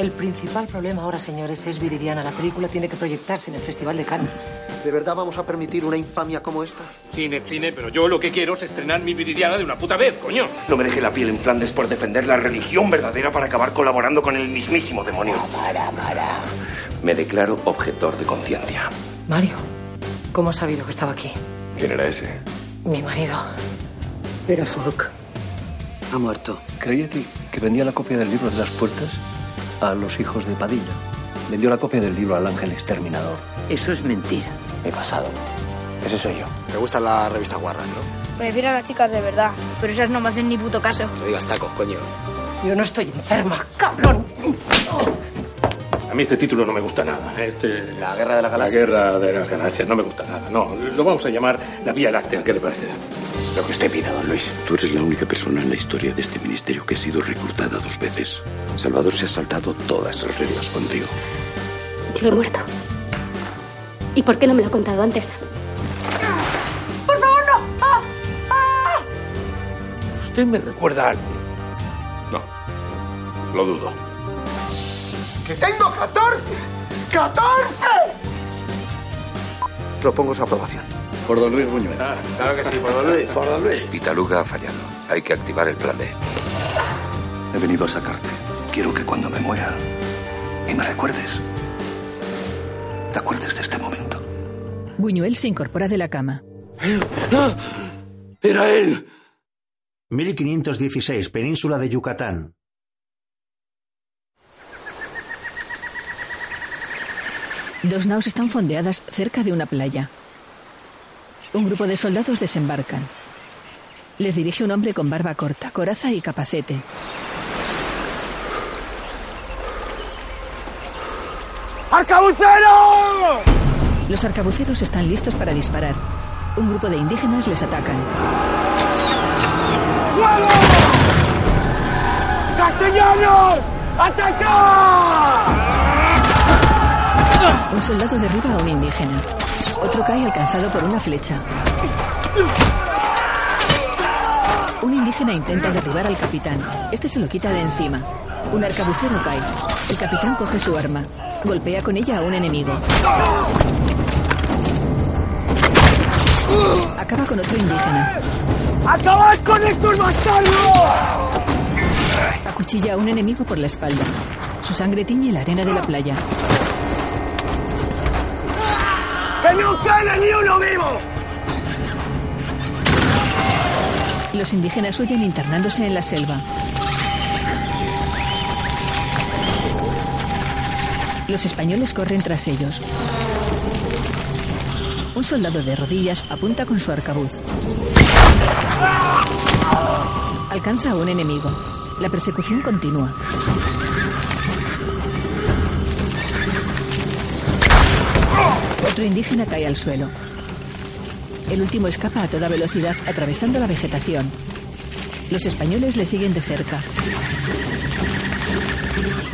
El principal problema ahora, señores, es Viridiana. La película tiene que proyectarse en el Festival de Cannes. ¿De verdad vamos a permitir una infamia como esta? Cine, cine, pero yo lo que quiero es estrenar mi Viridiana de una puta vez, coño. No me deje la piel en Flandes por defender la religión verdadera para acabar colaborando con el mismísimo demonio. Para, para. Me declaro objetor de conciencia. Mario, ¿cómo has sabido que estaba aquí? ¿Quién era ese? Mi marido. Era Folk. Ha muerto. Creía que, que vendía la copia del libro de las puertas a los hijos de Padilla. Vendió la copia del libro al ángel exterminador. Eso es mentira. Mi pasado. Ese soy yo. ¿Te gusta la revista Warren, no? Prefiero a las chicas de verdad, pero esas no me hacen ni puto caso. No digas tacos, coño. Yo no estoy enferma, cabrón. A mí este título no me gusta nada. Este... La guerra de las La galaxias. guerra de las galaxias no me gusta nada. No, lo vamos a llamar la Vía Láctea. ¿Qué le parece? Lo que usted pida, don Luis. Tú eres la única persona en la historia de este ministerio que ha sido reclutada dos veces. Salvador se ha saltado todas las reglas contigo. Yo he muerto. ¿Y por qué no me lo ha contado antes? ¡Por favor, no! ¡Ah! ¡Ah! ¿Usted me recuerda a alguien? No. Lo dudo. ¡Que tengo 14! ¡14! Propongo su aprobación. Por Don Luis Buñuel. claro que sí, por Don Luis. Por Don Luis. Vitaluga ha fallado. Hay que activar el plan B. He venido a sacarte. Quiero que cuando me muera y me recuerdes, te acuerdes de este momento. Buñuel se incorpora de la cama. ¡Era él! 1516, Península de Yucatán. Dos naos están fondeadas cerca de una playa. Un grupo de soldados desembarcan. Les dirige un hombre con barba corta, coraza y capacete. ¡Arcabucero! Los arcabuceros están listos para disparar. Un grupo de indígenas les atacan. ¡Suelo! ¡Castellanos! ¡Atacar! Un soldado derriba a un indígena. Otro cae alcanzado por una flecha. Un indígena intenta derribar al capitán. Este se lo quita de encima. Un arcabucero cae. El capitán coge su arma. Golpea con ella a un enemigo. Acaba con otro indígena. ¡Acabad con estos bastardos! Acuchilla a un enemigo por la espalda. Su sangre tiñe la arena de la playa. ¡Que no quede ni uno vivo! Los indígenas huyen internándose en la selva. Los españoles corren tras ellos. Un soldado de rodillas apunta con su arcabuz. Alcanza a un enemigo. La persecución continúa. Otro indígena cae al suelo. El último escapa a toda velocidad atravesando la vegetación. Los españoles le siguen de cerca.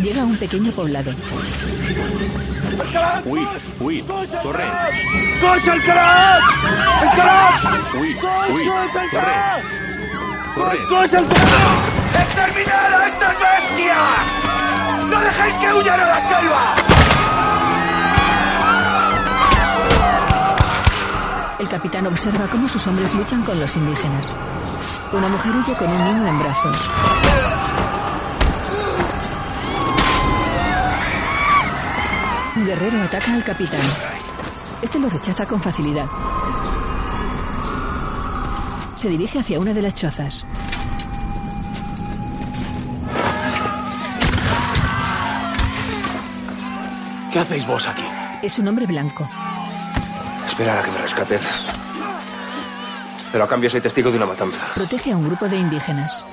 Llega a un pequeño poblado. Uy, uy, corre. ¡Cocha el crack! ¡El crack! Uy, ¡Cocha uy, el corre. Corre. ¡Cocha el crack! ¡Exterminad a estas bestias! ¡No dejéis que huyan a la selva! El capitán observa cómo sus hombres luchan con los indígenas. Una mujer huye con un niño en brazos. Un guerrero ataca al capitán. Este lo rechaza con facilidad. Se dirige hacia una de las chozas. ¿Qué hacéis vos aquí? Es un hombre blanco. Esperar a que me rescaten. Pero a cambio soy testigo de una matanza. Protege a un grupo de indígenas.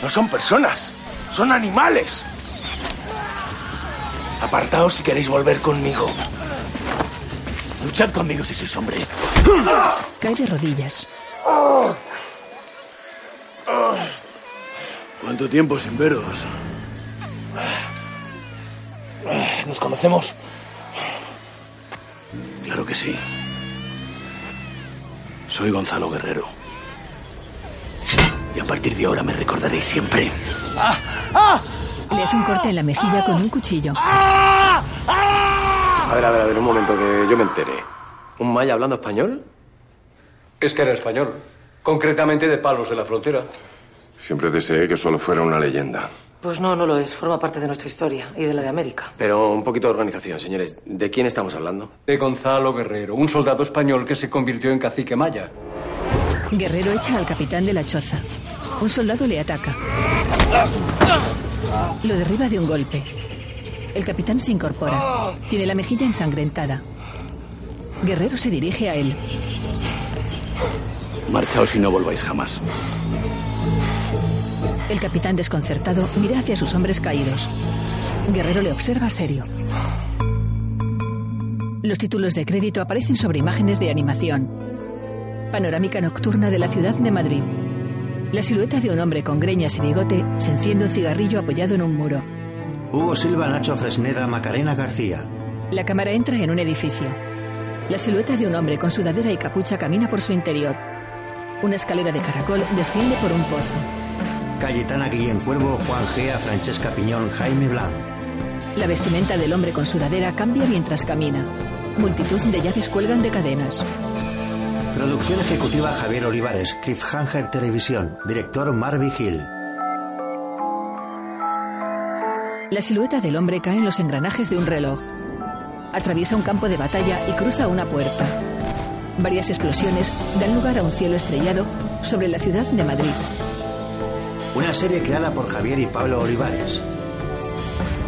No son personas, son animales. Apartaos si queréis volver conmigo. Luchad conmigo si sois hombre. Cae de rodillas. ¿Cuánto tiempo sin veros? ¿Nos conocemos? Claro que sí. Soy Gonzalo Guerrero. Y a partir de ahora me recordaréis siempre. ¡Ah! ¡Ah! Le hace un corte en la mejilla con un cuchillo. A ver, a ver, a ver, un momento que yo me enteré. ¿Un maya hablando español? Es que era español. Concretamente de Palos de la Frontera. Siempre deseé que solo fuera una leyenda. Pues no, no lo es. Forma parte de nuestra historia y de la de América. Pero un poquito de organización, señores. ¿De quién estamos hablando? De Gonzalo Guerrero, un soldado español que se convirtió en cacique maya. Guerrero echa al capitán de la choza. Un soldado le ataca. Lo derriba de un golpe. El capitán se incorpora. Tiene la mejilla ensangrentada. Guerrero se dirige a él. Marchaos y no volváis jamás. El capitán desconcertado mira hacia sus hombres caídos. Guerrero le observa serio. Los títulos de crédito aparecen sobre imágenes de animación. Panorámica nocturna de la ciudad de Madrid. La silueta de un hombre con greñas y bigote se enciende un cigarrillo apoyado en un muro. Hugo Silva, Nacho Fresneda, Macarena García. La cámara entra en un edificio. La silueta de un hombre con sudadera y capucha camina por su interior. Una escalera de caracol desciende por un pozo. Cayetana Guillén Cuervo, Juan Gea, Francesca Piñón, Jaime Blanc. La vestimenta del hombre con sudadera cambia mientras camina. Multitud de llaves cuelgan de cadenas. Producción ejecutiva Javier Olivares, Cliffhanger Televisión, director Marvin Hill. La silueta del hombre cae en los engranajes de un reloj. Atraviesa un campo de batalla y cruza una puerta. Varias explosiones dan lugar a un cielo estrellado sobre la ciudad de Madrid. Una serie creada por Javier y Pablo Olivares.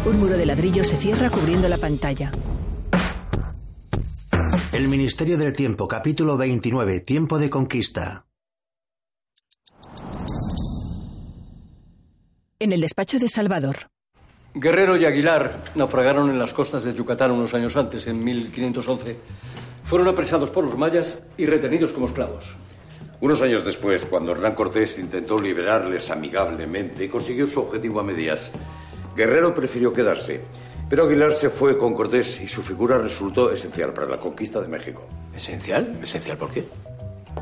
Un muro de ladrillo se cierra cubriendo la pantalla. El Ministerio del Tiempo, capítulo 29, Tiempo de Conquista. En el despacho de Salvador. Guerrero y Aguilar naufragaron en las costas de Yucatán unos años antes, en 1511. Fueron apresados por los mayas y retenidos como esclavos. Unos años después, cuando Hernán Cortés intentó liberarles amigablemente, consiguió su objetivo a medias. Guerrero prefirió quedarse, pero Aguilar se fue con Cortés y su figura resultó esencial para la conquista de México. ¿Esencial? ¿Esencial por qué?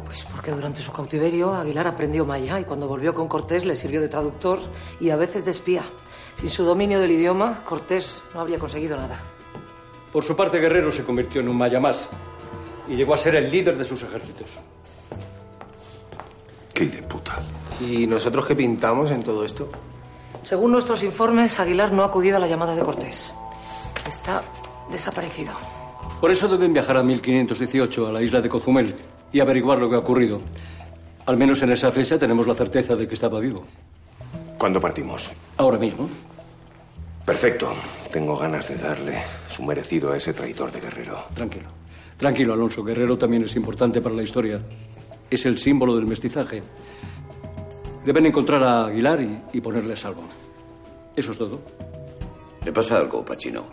Pues porque durante su cautiverio Aguilar aprendió maya y cuando volvió con Cortés le sirvió de traductor y a veces de espía. Sin su dominio del idioma, Cortés no habría conseguido nada. Por su parte, Guerrero se convirtió en un maya más y llegó a ser el líder de sus ejércitos. ¡Qué de puta! ¿Y nosotros qué pintamos en todo esto? Según nuestros informes, Aguilar no ha acudido a la llamada de Cortés. Está desaparecido. Por eso deben viajar a 1518 a la isla de Cozumel y averiguar lo que ha ocurrido. Al menos en esa fecha tenemos la certeza de que estaba vivo. ¿Cuándo partimos? Ahora mismo. Perfecto. Tengo ganas de darle su merecido a ese traidor de Guerrero. Tranquilo. Tranquilo, Alonso. Guerrero también es importante para la historia. Es el símbolo del mestizaje. Deben encontrar a Aguilar y, y ponerle a salvo. Eso es todo. ¿Le pasa algo, Pachino?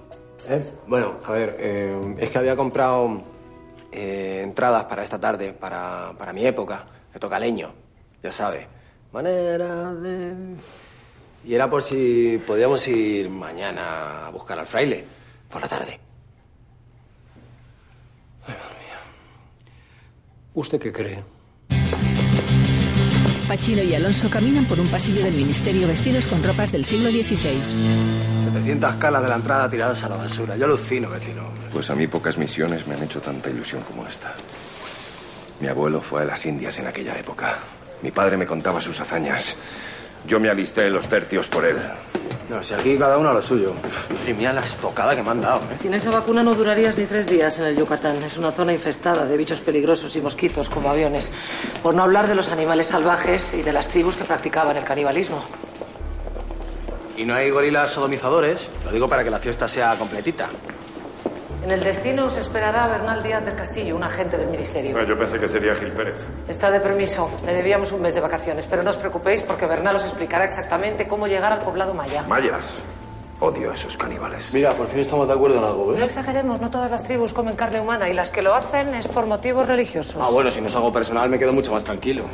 ¿Eh? Bueno, a ver, eh, es que había comprado eh, entradas para esta tarde, para, para mi época, que toca leño, ya sabe. Manera de... Y era por si podíamos ir mañana a buscar al fraile, por la tarde. ¿Usted qué cree? Pachino y Alonso caminan por un pasillo del ministerio vestidos con ropas del siglo XVI. 700 calas de la entrada tiradas a la basura. Yo alucino, vecino. Pues a mí pocas misiones me han hecho tanta ilusión como esta. Mi abuelo fue a las Indias en aquella época. Mi padre me contaba sus hazañas. Yo me alisté en los tercios por él. No, si aquí cada uno a lo suyo. Y mira la estocada que me han dado. ¿eh? Sin esa vacuna no durarías ni tres días en el Yucatán. Es una zona infestada de bichos peligrosos y mosquitos como aviones. Por no hablar de los animales salvajes y de las tribus que practicaban el canibalismo. Y no hay gorilas sodomizadores. Lo digo para que la fiesta sea completita. En el destino os esperará Bernal Díaz del Castillo, un agente del ministerio. yo pensé que sería Gil Pérez. Está de permiso. Le debíamos un mes de vacaciones, pero no os preocupéis porque Bernal os explicará exactamente cómo llegar al poblado maya. Mayas. Odio a esos caníbales. Mira, por fin estamos de acuerdo en algo, No ¿ves? exageremos, no todas las tribus comen carne humana y las que lo hacen es por motivos religiosos. Ah, bueno, si no es algo personal me quedo mucho más tranquilo.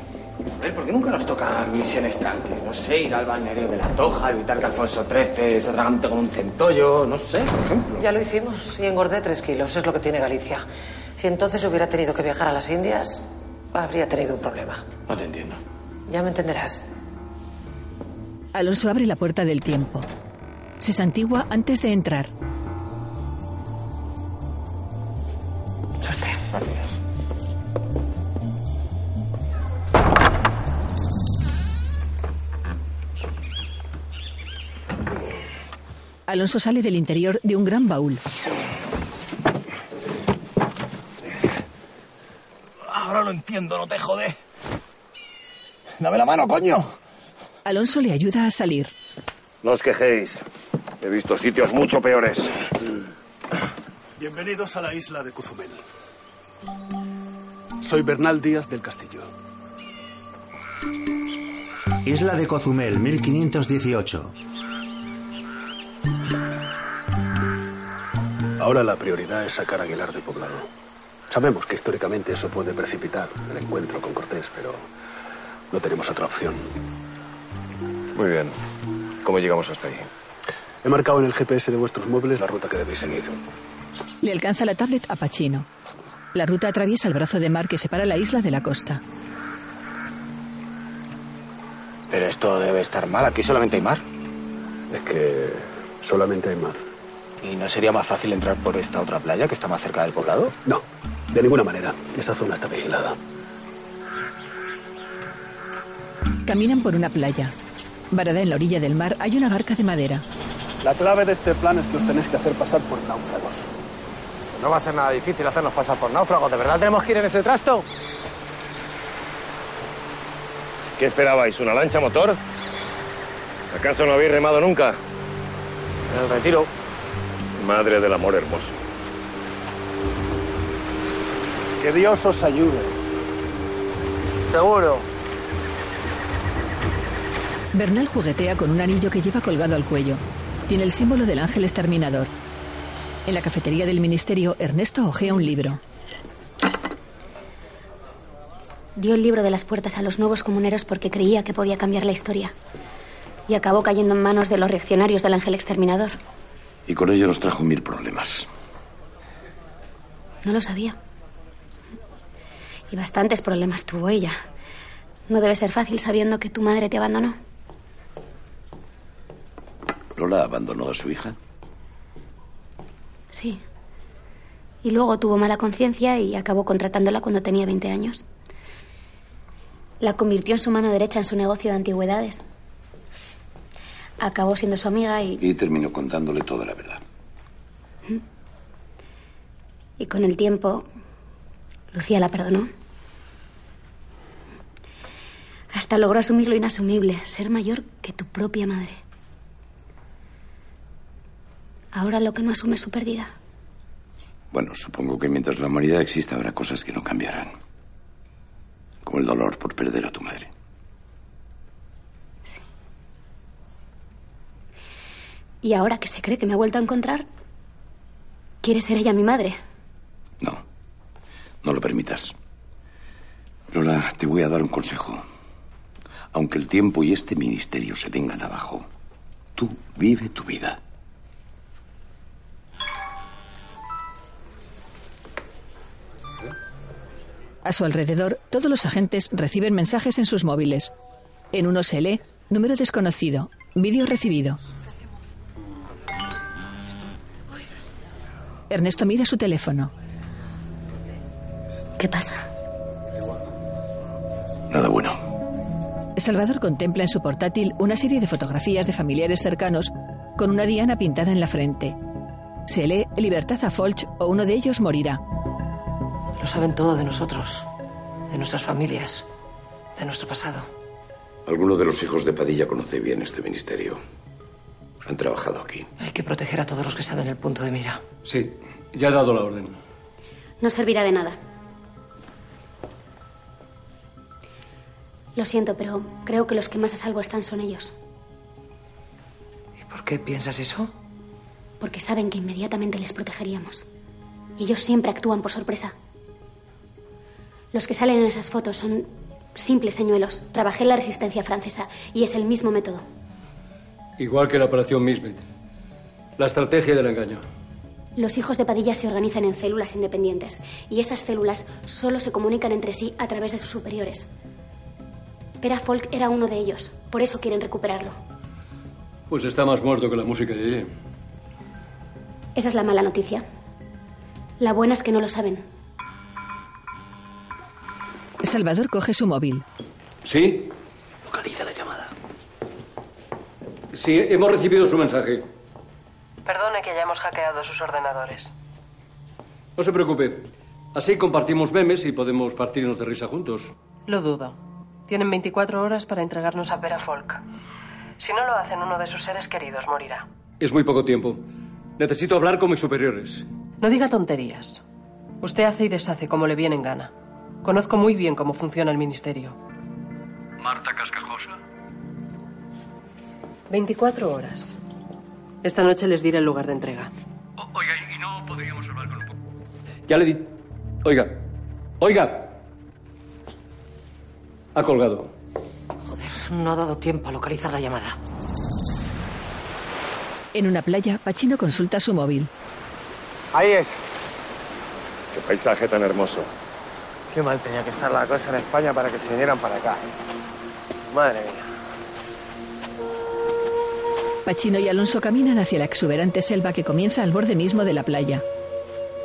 A ver, ¿por qué nunca nos tocan misiones tranquilas? No sé, ir al balneario de la Toja, evitar que Alfonso XIII se atragante con un centollo, no sé, por ejemplo. Ya lo hicimos y engordé tres kilos, es lo que tiene Galicia. Si entonces hubiera tenido que viajar a las Indias, habría tenido un problema. No te entiendo. Ya me entenderás. Alonso abre la puerta del tiempo. Se santigua antes de entrar. Alonso sale del interior de un gran baúl. Ahora lo entiendo, no te jode. Dame la mano, coño. Alonso le ayuda a salir. No os quejéis. He visto sitios mucho peores. Bienvenidos a la isla de Cozumel. Soy Bernal Díaz del Castillo. Isla de Cozumel, 1518. Ahora la prioridad es sacar a Aguilar del poblado. Sabemos que históricamente eso puede precipitar el encuentro con Cortés, pero no tenemos otra opción. Muy bien. ¿Cómo llegamos hasta ahí? He marcado en el GPS de vuestros muebles la ruta que debéis seguir. Le alcanza la tablet a Pachino. La ruta atraviesa el brazo de mar que separa la isla de la costa. Pero esto debe estar mal. Aquí solamente hay mar. Es que solamente hay mar. ¿Y no sería más fácil entrar por esta otra playa que está más cerca del poblado? No, de ninguna manera. Esa zona está vigilada. Caminan por una playa. Varada en la orilla del mar hay una barca de madera. La clave de este plan es que os tenéis que hacer pasar por náufragos. No va a ser nada difícil hacernos pasar por náufragos. ¿De verdad tenemos que ir en ese trasto? ¿Qué esperabais? ¿Una lancha motor? ¿Acaso no habéis remado nunca? En el retiro. Madre del amor hermoso. Que Dios os ayude. Seguro. Bernal juguetea con un anillo que lleva colgado al cuello. Tiene el símbolo del ángel exterminador. En la cafetería del ministerio, Ernesto ojea un libro. Dio el libro de las puertas a los nuevos comuneros porque creía que podía cambiar la historia. Y acabó cayendo en manos de los reaccionarios del ángel exterminador. Y con ello nos trajo mil problemas. No lo sabía. Y bastantes problemas tuvo ella. No debe ser fácil sabiendo que tu madre te abandonó. ¿Lola abandonó a su hija? Sí. Y luego tuvo mala conciencia y acabó contratándola cuando tenía 20 años. La convirtió en su mano derecha en su negocio de antigüedades. Acabó siendo su amiga y... Y terminó contándole toda la verdad. Y con el tiempo, Lucía la perdonó. Hasta logró asumir lo inasumible, ser mayor que tu propia madre. Ahora lo que no asume es su pérdida. Bueno, supongo que mientras la humanidad exista habrá cosas que no cambiarán. Como el dolor por perder a tu madre. Y ahora que se cree que me ha vuelto a encontrar, ¿quiere ser ella mi madre? No, no lo permitas. Lola, te voy a dar un consejo. Aunque el tiempo y este ministerio se vengan abajo, tú vive tu vida. A su alrededor, todos los agentes reciben mensajes en sus móviles. En uno se lee, número desconocido, vídeo recibido. Ernesto mira su teléfono. ¿Qué pasa? Nada bueno. Salvador contempla en su portátil una serie de fotografías de familiares cercanos con una diana pintada en la frente. Se lee Libertad a Folch o uno de ellos morirá. Lo saben todo de nosotros, de nuestras familias, de nuestro pasado. Alguno de los hijos de Padilla conoce bien este ministerio. Han trabajado aquí. Hay que proteger a todos los que están en el punto de mira. Sí, ya he dado la orden. No servirá de nada. Lo siento, pero creo que los que más a salvo están son ellos. ¿Y por qué piensas eso? Porque saben que inmediatamente les protegeríamos. Y ellos siempre actúan por sorpresa. Los que salen en esas fotos son simples señuelos. Trabajé en la resistencia francesa y es el mismo método. Igual que la operación Misbet. La estrategia del engaño. Los hijos de Padilla se organizan en células independientes y esas células solo se comunican entre sí a través de sus superiores. Pera Folk era uno de ellos, por eso quieren recuperarlo. Pues está más muerto que la música de ayer. Esa es la mala noticia. La buena es que no lo saben. Salvador coge su móvil. ¿Sí? Localiza la. Sí, hemos recibido su mensaje. Perdone que hayamos hackeado sus ordenadores. No se preocupe. Así compartimos memes y podemos partirnos de risa juntos. Lo dudo. Tienen 24 horas para entregarnos a Vera Folk. Si no lo hacen, uno de sus seres queridos morirá. Es muy poco tiempo. Necesito hablar con mis superiores. No diga tonterías. Usted hace y deshace como le viene en gana. Conozco muy bien cómo funciona el ministerio. Marta Cascajosa. 24 horas. Esta noche les diré el lugar de entrega. oiga, ¿y no podríamos hablar con un poco? Ya le di... Oiga. Oiga. Ha colgado. Joder, no ha dado tiempo a localizar la llamada. En una playa, Pachino consulta su móvil. Ahí es. Qué paisaje tan hermoso. Qué mal tenía que estar la cosa en España para que se vinieran para acá. Madre mía. Pachino y Alonso caminan hacia la exuberante selva que comienza al borde mismo de la playa.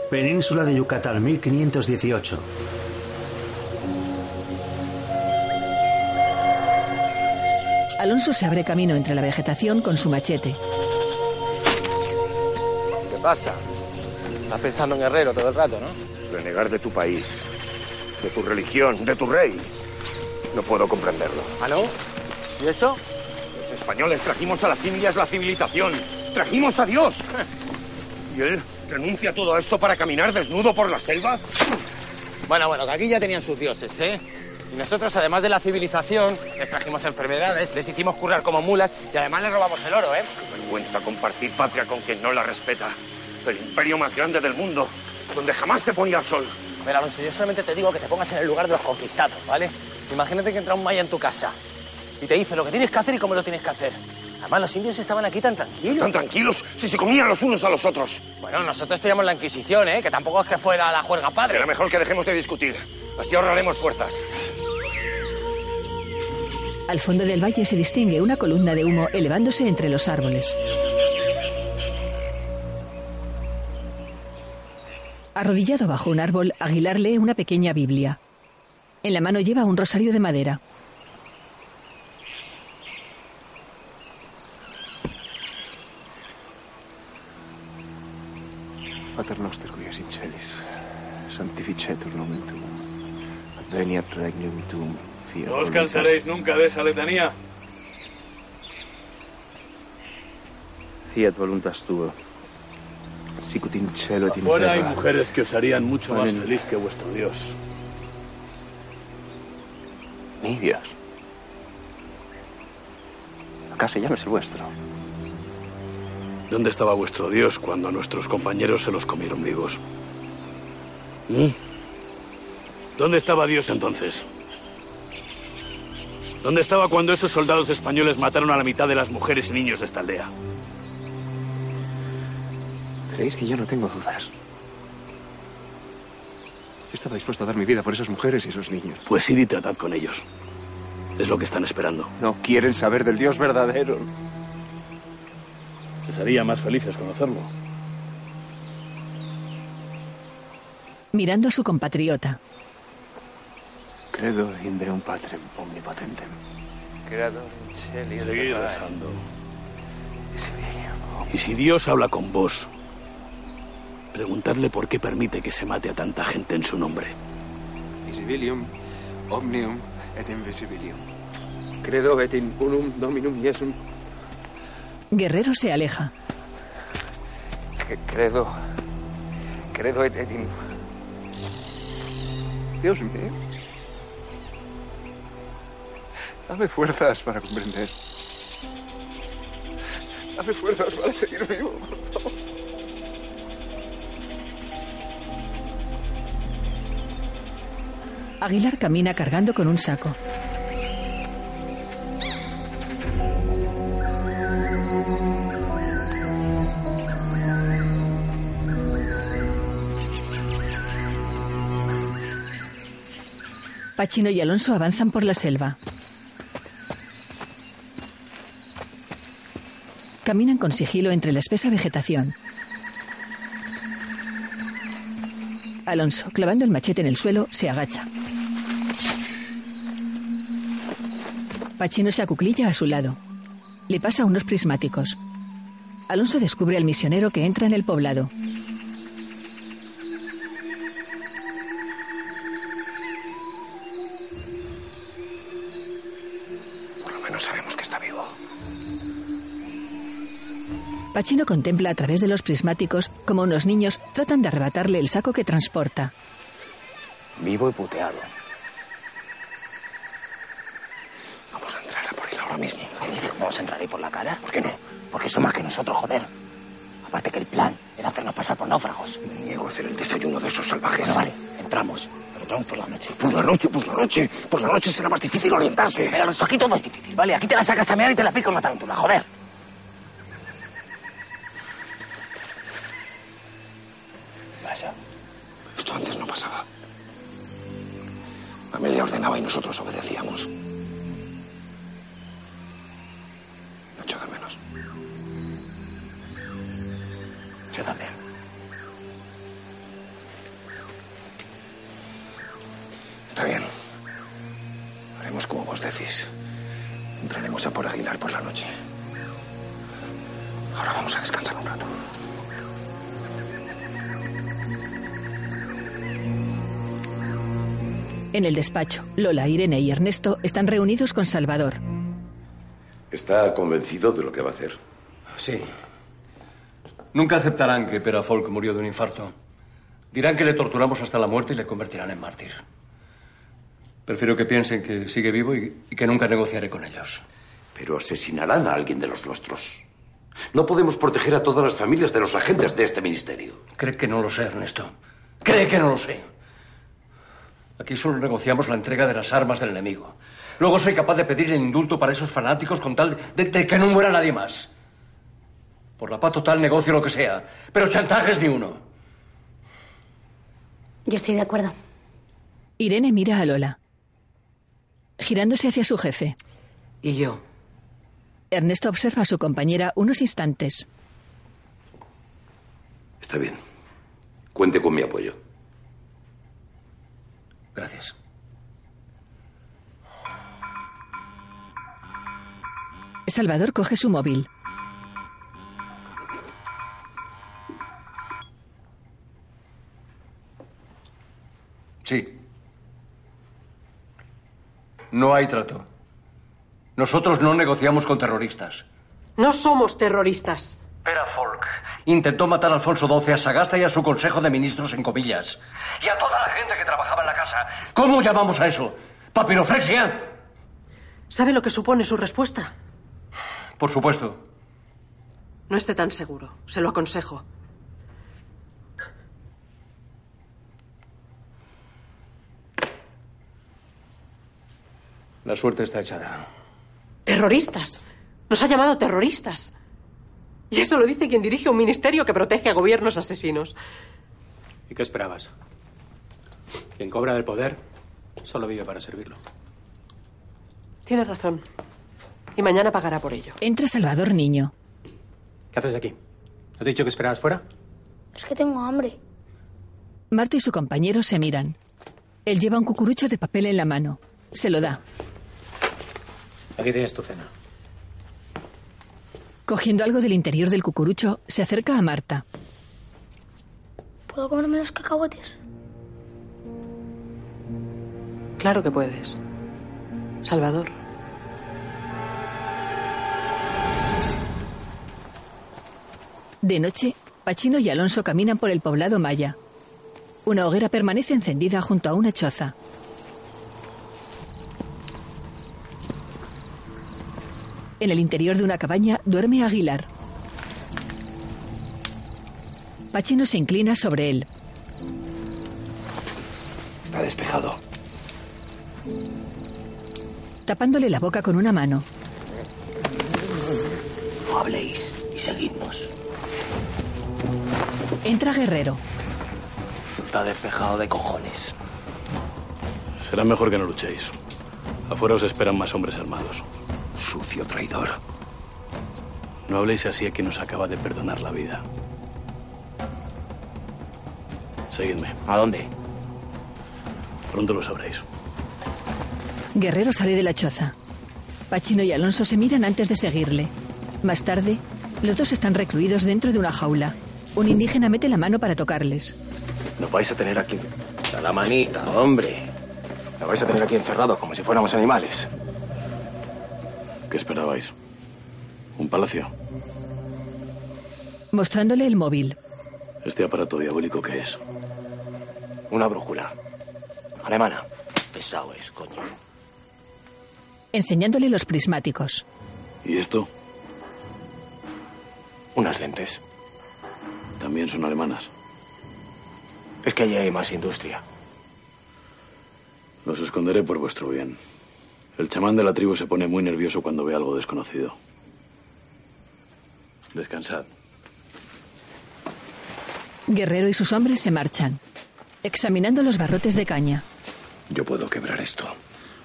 Península de Yucatán, 1518. Alonso se abre camino entre la vegetación con su machete. ¿Qué pasa? Estás pensando en Guerrero todo el rato, ¿no? Renegar de tu país, de tu religión, de tu rey. No puedo comprenderlo. ¿Ah, no? ¿Y eso? Los españoles trajimos a las Indias la civilización. Trajimos a Dios. ¿Y él renuncia a todo esto para caminar desnudo por la selva? Bueno, bueno, que aquí ya tenían sus dioses, ¿eh? Y nosotros, además de la civilización, les trajimos enfermedades, les hicimos currar como mulas y además les robamos el oro, ¿eh? Vergüenza compartir patria con quien no la respeta. El imperio más grande del mundo, donde jamás se ponía el sol. Mira, Alonso, yo solamente te digo que te pongas en el lugar de los conquistados, ¿vale? Imagínate que entra un maya en tu casa y te dice lo que tienes que hacer y cómo lo tienes que hacer. Además, los indios estaban aquí tan tranquilos. ¿Tan tranquilos? Si se comían los unos a los otros. Bueno, nosotros teníamos la Inquisición, ¿eh? Que tampoco es que fuera la juerga padre. Será mejor que dejemos de discutir. Así ahorraremos fuerzas. Al fondo del valle se distingue una columna de humo elevándose entre los árboles. Arrodillado bajo un árbol, Aguilar lee una pequeña Biblia. En la mano lleva un rosario de madera. No os cansaréis nunca de esa letanía. Fiat voluntas tua, sicut in cielo et in Afuera hay mujeres que os harían mucho más feliz que vuestro Dios. Mi Dios. ¿Acaso ya no es el vuestro? ¿Dónde estaba vuestro Dios cuando a nuestros compañeros se los comieron vivos? ¿Mm? ¿Dónde estaba Dios entonces? ¿Dónde estaba cuando esos soldados españoles mataron a la mitad de las mujeres y niños de esta aldea? ¿Creéis que yo no tengo dudas? Yo estaba dispuesto a dar mi vida por esas mujeres y esos niños. Pues id y tratad con ellos. Es lo que están esperando. No quieren saber del Dios verdadero. Les haría más felices conocerlo. Mirando a su compatriota. Credo in Deum Patrem omnipotentem. Credo in cieli et Seguid rezando. Y si Dios habla con vos, preguntadle por qué permite que se mate a tanta gente en su nombre. Visibilium omnium et invisibilium. Credo et in unum Dominum Iesum. Guerrero se aleja. Credo. Credo et, et in. Dios mío. Dame fuerzas para comprender. Dame fuerzas para seguir vivo, por favor. Aguilar camina cargando con un saco. Pachino y Alonso avanzan por la selva. Caminan con sigilo entre la espesa vegetación. Alonso, clavando el machete en el suelo, se agacha. Pachino se acuclilla a su lado. Le pasa unos prismáticos. Alonso descubre al misionero que entra en el poblado. Pachino contempla a través de los prismáticos como unos niños tratan de arrebatarle el saco que transporta. Vivo y puteado. Vamos a entrar a por él ahora mismo. ¿Qué dices? ¿Cómo vamos a entrar ahí por la cara? ¿Por qué no? Porque son más que nosotros, joder. Aparte que el plan era hacernos pasar por náufragos. Niego hacer el desayuno de esos salvajes. Bueno, vale, entramos. Pero entramos por la noche. Por la noche, por la noche. Por la noche será más difícil orientarse. Pero los aquí todo es difícil, ¿vale? Aquí te la sacas a mear y te la pico en la tarántula, joder. El despacho, Lola, Irene y Ernesto están reunidos con Salvador. ¿Está convencido de lo que va a hacer? Sí. Nunca aceptarán que Pera Folk murió de un infarto. Dirán que le torturamos hasta la muerte y le convertirán en mártir. Prefiero que piensen que sigue vivo y, y que nunca negociaré con ellos. Pero asesinarán a alguien de los nuestros. No podemos proteger a todas las familias de los agentes de este ministerio. Cree que no lo sé, Ernesto. Cree que no lo sé. Aquí solo negociamos la entrega de las armas del enemigo. Luego soy capaz de pedir el indulto para esos fanáticos con tal de, de que no muera nadie más. Por la paz total negocio lo que sea, pero chantajes ni uno. Yo estoy de acuerdo. Irene mira a Lola. Girándose hacia su jefe. ¿Y yo? Ernesto observa a su compañera unos instantes. Está bien. Cuente con mi apoyo. Gracias. Salvador coge su móvil. Sí. No hay trato. Nosotros no negociamos con terroristas. No somos terroristas. Pera Folk intentó matar a Alfonso XII, a Sagasta y a su consejo de ministros en comillas. Y a toda la gente que trabajaba en la casa. ¿Cómo llamamos a eso? ¿Papiroflexia? ¿Sabe lo que supone su respuesta? Por supuesto. No esté tan seguro. Se lo aconsejo. La suerte está echada. Terroristas. Nos ha llamado terroristas. Y eso lo dice quien dirige un ministerio que protege a gobiernos asesinos. ¿Y qué esperabas? Quien cobra del poder solo vive para servirlo. Tiene razón. Y mañana pagará por ello. Entra Salvador Niño. ¿Qué haces aquí? ¿No te he dicho que esperabas fuera? Es que tengo hambre. Marta y su compañero se miran. Él lleva un cucurucho de papel en la mano. Se lo da. Aquí tienes tu cena. Cogiendo algo del interior del cucurucho, se acerca a Marta. ¿Puedo comerme los cacahuetes? Claro que puedes. Salvador. De noche, Pachino y Alonso caminan por el poblado maya. Una hoguera permanece encendida junto a una choza. En el interior de una cabaña duerme Aguilar. Pachino se inclina sobre él. Está despejado. Tapándole la boca con una mano. No habléis y seguidnos. Entra Guerrero. Está despejado de cojones. Será mejor que no luchéis. Afuera os esperan más hombres armados. Sucio traidor. No habléis así a quien nos acaba de perdonar la vida. Seguidme. ¿A dónde? Pronto lo sabréis. Guerrero sale de la choza. Pachino y Alonso se miran antes de seguirle. Más tarde, los dos están recluidos dentro de una jaula. Un indígena mete la mano para tocarles. Nos vais a tener aquí. A la manita, hombre. Nos vais a tener aquí encerrados como si fuéramos animales. ¿Qué esperabais? ¿Un palacio? Mostrándole el móvil. ¿Este aparato diabólico qué es? Una brújula. Alemana. Pesado es, coño. Enseñándole los prismáticos. ¿Y esto? Unas lentes. También son alemanas. Es que allí hay más industria. Los esconderé por vuestro bien. El chamán de la tribu se pone muy nervioso cuando ve algo desconocido. Descansad. Guerrero y sus hombres se marchan, examinando los barrotes de caña. Yo puedo quebrar esto.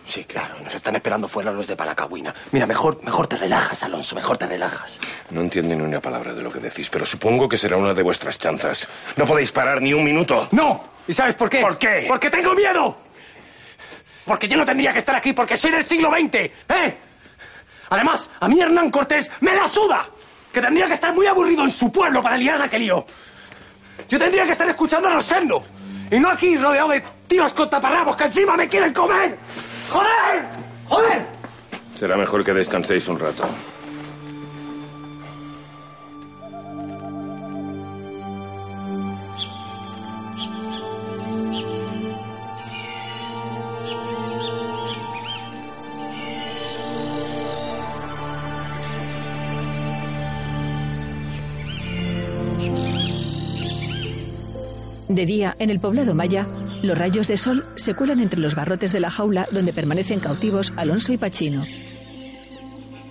Sí, claro. Nos están esperando fuera los de Palacagüina. Mira, mejor, mejor te relajas, Alonso. Mejor te relajas. No entiendo ni una palabra de lo que decís, pero supongo que será una de vuestras chanzas. No podéis parar ni un minuto. ¡No! ¿Y sabes por qué? ¿Por qué? Porque tengo miedo. Porque yo no tendría que estar aquí porque soy del siglo XX, ¿eh? Además, a mí Hernán Cortés me la suda. Que tendría que estar muy aburrido en su pueblo para liar aquel lío. Yo tendría que estar escuchando a Rosendo. Y no aquí rodeado de tíos con taparrabos que encima me quieren comer. ¡Joder! ¡Joder! Será mejor que descanséis un rato. De día, en el poblado maya, los rayos de sol se cuelan entre los barrotes de la jaula donde permanecen cautivos Alonso y Pachino.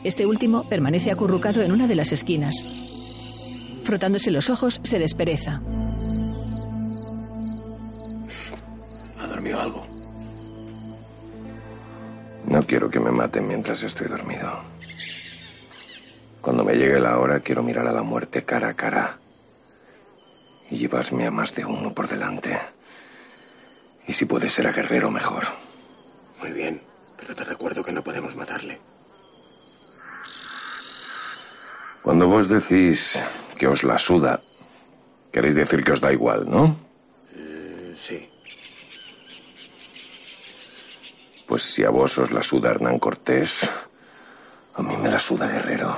Este último permanece acurrucado en una de las esquinas. Frotándose los ojos, se despereza. ¿Ha dormido algo? No quiero que me maten mientras estoy dormido. Cuando me llegue la hora, quiero mirar a la muerte cara a cara. Y llevarme a más de uno por delante. Y si puede ser a Guerrero, mejor. Muy bien, pero te recuerdo que no podemos matarle. Cuando vos decís que os la suda, queréis decir que os da igual, ¿no? Eh, sí. Pues si a vos os la suda Hernán Cortés, a mí me la suda Guerrero.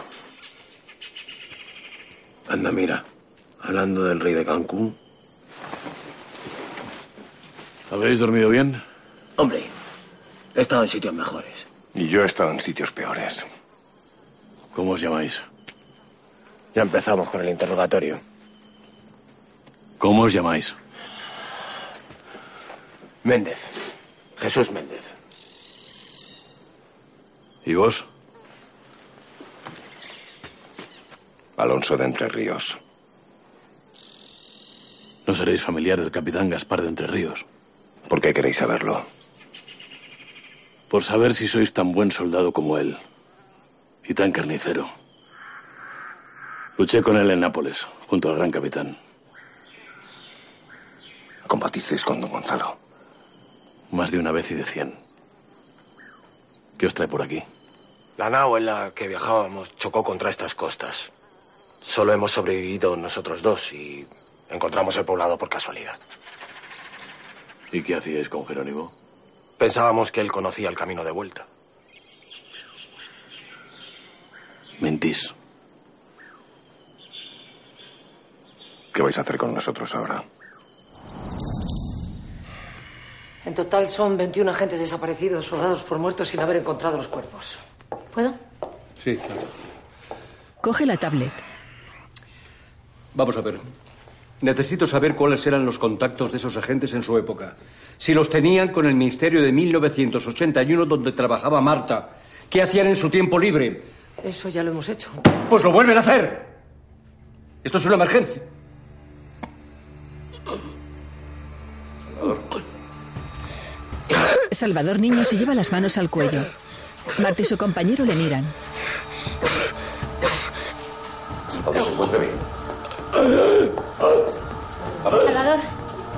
Anda, mira. Hablando del rey de Cancún. ¿Habéis dormido bien? Hombre, he estado en sitios mejores. Y yo he estado en sitios peores. ¿Cómo os llamáis? Ya empezamos con el interrogatorio. ¿Cómo os llamáis? Méndez. Jesús Méndez. ¿Y vos? Alonso de Entre Ríos. No seréis familiar del capitán Gaspar de Entre Ríos. ¿Por qué queréis saberlo? Por saber si sois tan buen soldado como él. Y tan carnicero. Luché con él en Nápoles, junto al gran capitán. Combatisteis con don Gonzalo. Más de una vez y de cien. ¿Qué os trae por aquí? La nao en la que viajábamos chocó contra estas costas. Solo hemos sobrevivido nosotros dos y encontramos el poblado por casualidad. ¿Y qué hacíais con Jerónimo? Pensábamos que él conocía el camino de vuelta. Mentís. ¿Qué vais a hacer con nosotros ahora? En total son 21 agentes desaparecidos o dados por muertos sin haber encontrado los cuerpos. ¿Puedo? Sí, claro. Coge la tablet. Vamos a ver. Necesito saber cuáles eran los contactos de esos agentes en su época. Si los tenían con el Ministerio de 1981 donde trabajaba Marta. ¿Qué hacían en su tiempo libre? Eso ya lo hemos hecho. Pues lo vuelven a hacer. Esto es una emergencia. Salvador Niño se lleva las manos al cuello. Marta y su compañero le miran. Salvador.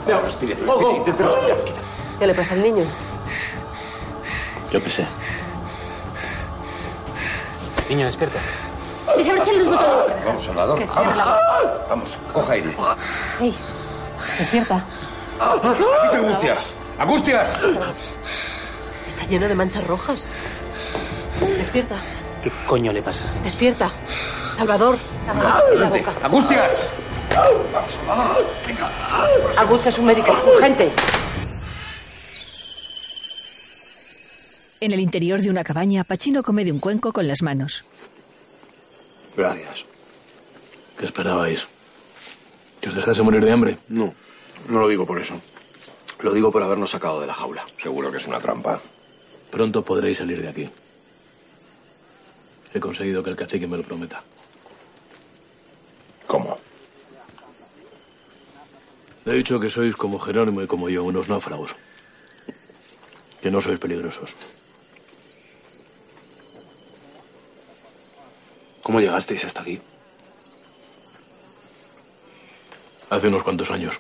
No, respire, respire, intente respirar. Quita. ¿Qué le pasa al niño? Yo qué sé. Niño, despierta. Desabrochen los botones. Vamos, Salvador. Vamos. Vamos, coja aire. ¡Ey! Despierta. ¡Mis angustias! ¡Angustias! Está lleno de manchas rojas. Despierta. ¿Qué coño le pasa? Despierta. Salvador. La boca. ¡Angustias! Vamos, Salvador. Venga. Angustia es un médico. Urgente. En el interior de una cabaña, Pachino come de un cuenco con las manos. Gracias. ¿Qué esperabais? ¿Que os dejase morir de hambre? No, no lo digo por eso. Lo digo por habernos sacado de la jaula. Seguro que es una trampa. Pronto podréis salir de aquí. He conseguido que el cacique me lo prometa. ¿Cómo? Le he dicho que sois como Jerónimo y como yo, unos náufragos. Que no sois peligrosos. ¿Cómo llegasteis hasta aquí? Hace unos cuantos años.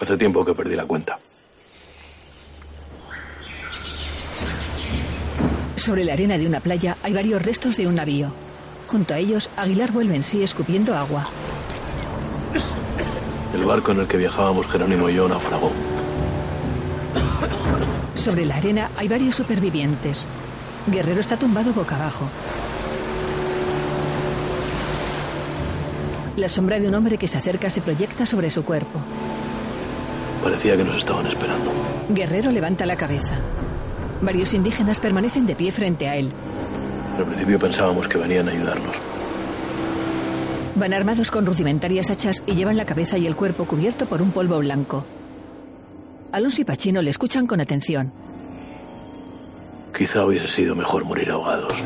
Hace tiempo que perdí la cuenta. Sobre la arena de una playa hay varios restos de un navío. Junto a ellos, Aguilar vuelve en sí escupiendo agua. El barco en el que viajábamos Jerónimo y yo naufragó. Sobre la arena hay varios supervivientes. Guerrero está tumbado boca abajo. La sombra de un hombre que se acerca se proyecta sobre su cuerpo. Parecía que nos estaban esperando. Guerrero levanta la cabeza. Varios indígenas permanecen de pie frente a él. Al principio pensábamos que venían a ayudarnos. Van armados con rudimentarias hachas y llevan la cabeza y el cuerpo cubierto por un polvo blanco. Alonso y Pachino le escuchan con atención. Quizá hubiese sido mejor morir ahogados.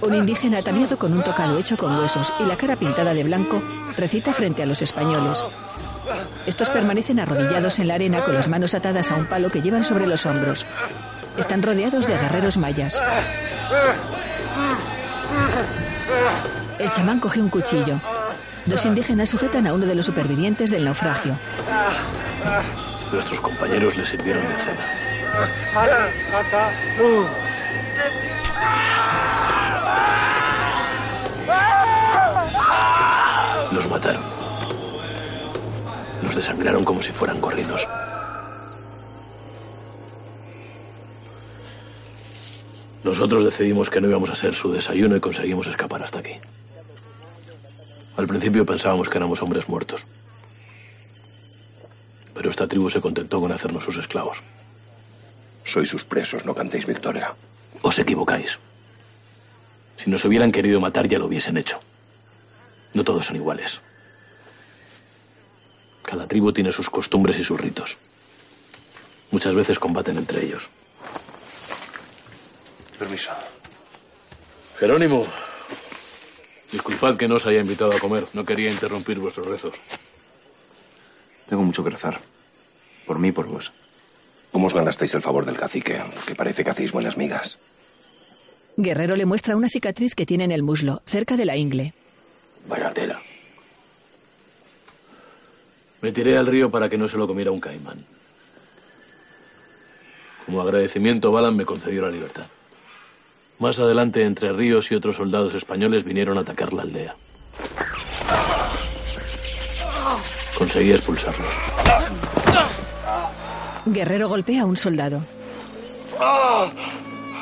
Un indígena ataviado con un tocado hecho con huesos y la cara pintada de blanco recita frente a los españoles. Estos permanecen arrodillados en la arena con las manos atadas a un palo que llevan sobre los hombros. Están rodeados de guerreros mayas. El chamán coge un cuchillo. Dos indígenas sujetan a uno de los supervivientes del naufragio. Nuestros compañeros le sirvieron de cena. Los mataron. Los desangraron como si fueran corridos. Nosotros decidimos que no íbamos a ser su desayuno y conseguimos escapar hasta aquí. Al principio pensábamos que éramos hombres muertos. Pero esta tribu se contentó con hacernos sus esclavos. Sois sus presos, no cantéis victoria. Os equivocáis. Si nos hubieran querido matar ya lo hubiesen hecho. No todos son iguales. Cada tribu tiene sus costumbres y sus ritos. Muchas veces combaten entre ellos. Permiso. Jerónimo, disculpad que no os haya invitado a comer. No quería interrumpir vuestros rezos. Tengo mucho que rezar. Por mí y por vos. ¿Cómo os ganasteis el favor del cacique? Que parece que hacéis buenas migas. Guerrero le muestra una cicatriz que tiene en el muslo, cerca de la ingle. Vaya tela. Me tiré al río para que no se lo comiera un caimán. Como agradecimiento, Balan me concedió la libertad. Más adelante, entre ríos y otros soldados españoles vinieron a atacar la aldea. Conseguí expulsarlos. Guerrero golpea a un soldado.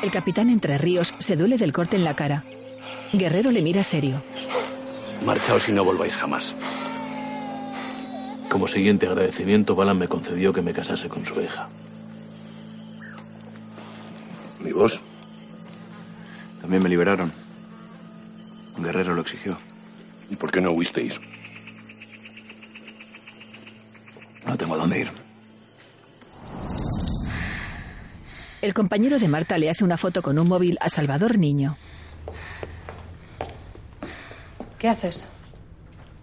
El capitán Entre Ríos se duele del corte en la cara. Guerrero le mira serio. Marchaos y no volváis jamás. Como siguiente agradecimiento, Balan me concedió que me casase con su hija. ¿Y vos? También me liberaron. Un guerrero lo exigió. ¿Y por qué no huisteis? No tengo a dónde ir. El compañero de Marta le hace una foto con un móvil a Salvador Niño. ¿Qué haces?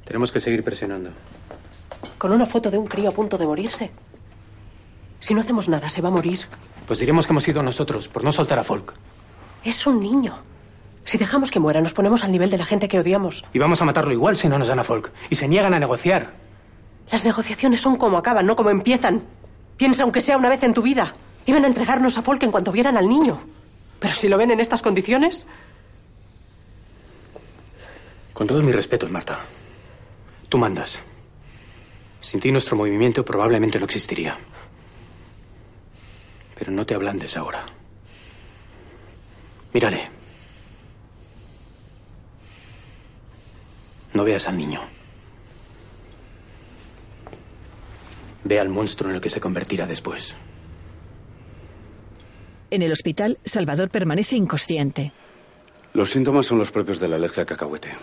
Tenemos que seguir presionando. ¿Con una foto de un crío a punto de morirse? Si no hacemos nada, se va a morir. Pues diremos que hemos sido nosotros, por no soltar a Folk. Es un niño. Si dejamos que muera, nos ponemos al nivel de la gente que odiamos. Y vamos a matarlo igual si no nos dan a Folk. Y se niegan a negociar. Las negociaciones son como acaban, no como empiezan. Piensa, aunque sea una vez en tu vida. Iban a entregarnos a Folk en cuanto vieran al niño. Pero si lo ven en estas condiciones. Con todos mis respetos, Marta. Tú mandas. Sin ti nuestro movimiento probablemente no existiría. Pero no te ablandes ahora. Mírale. No veas al niño. Ve al monstruo en el que se convertirá después. En el hospital, Salvador permanece inconsciente. Los síntomas son los propios de la alergia a cacahuete.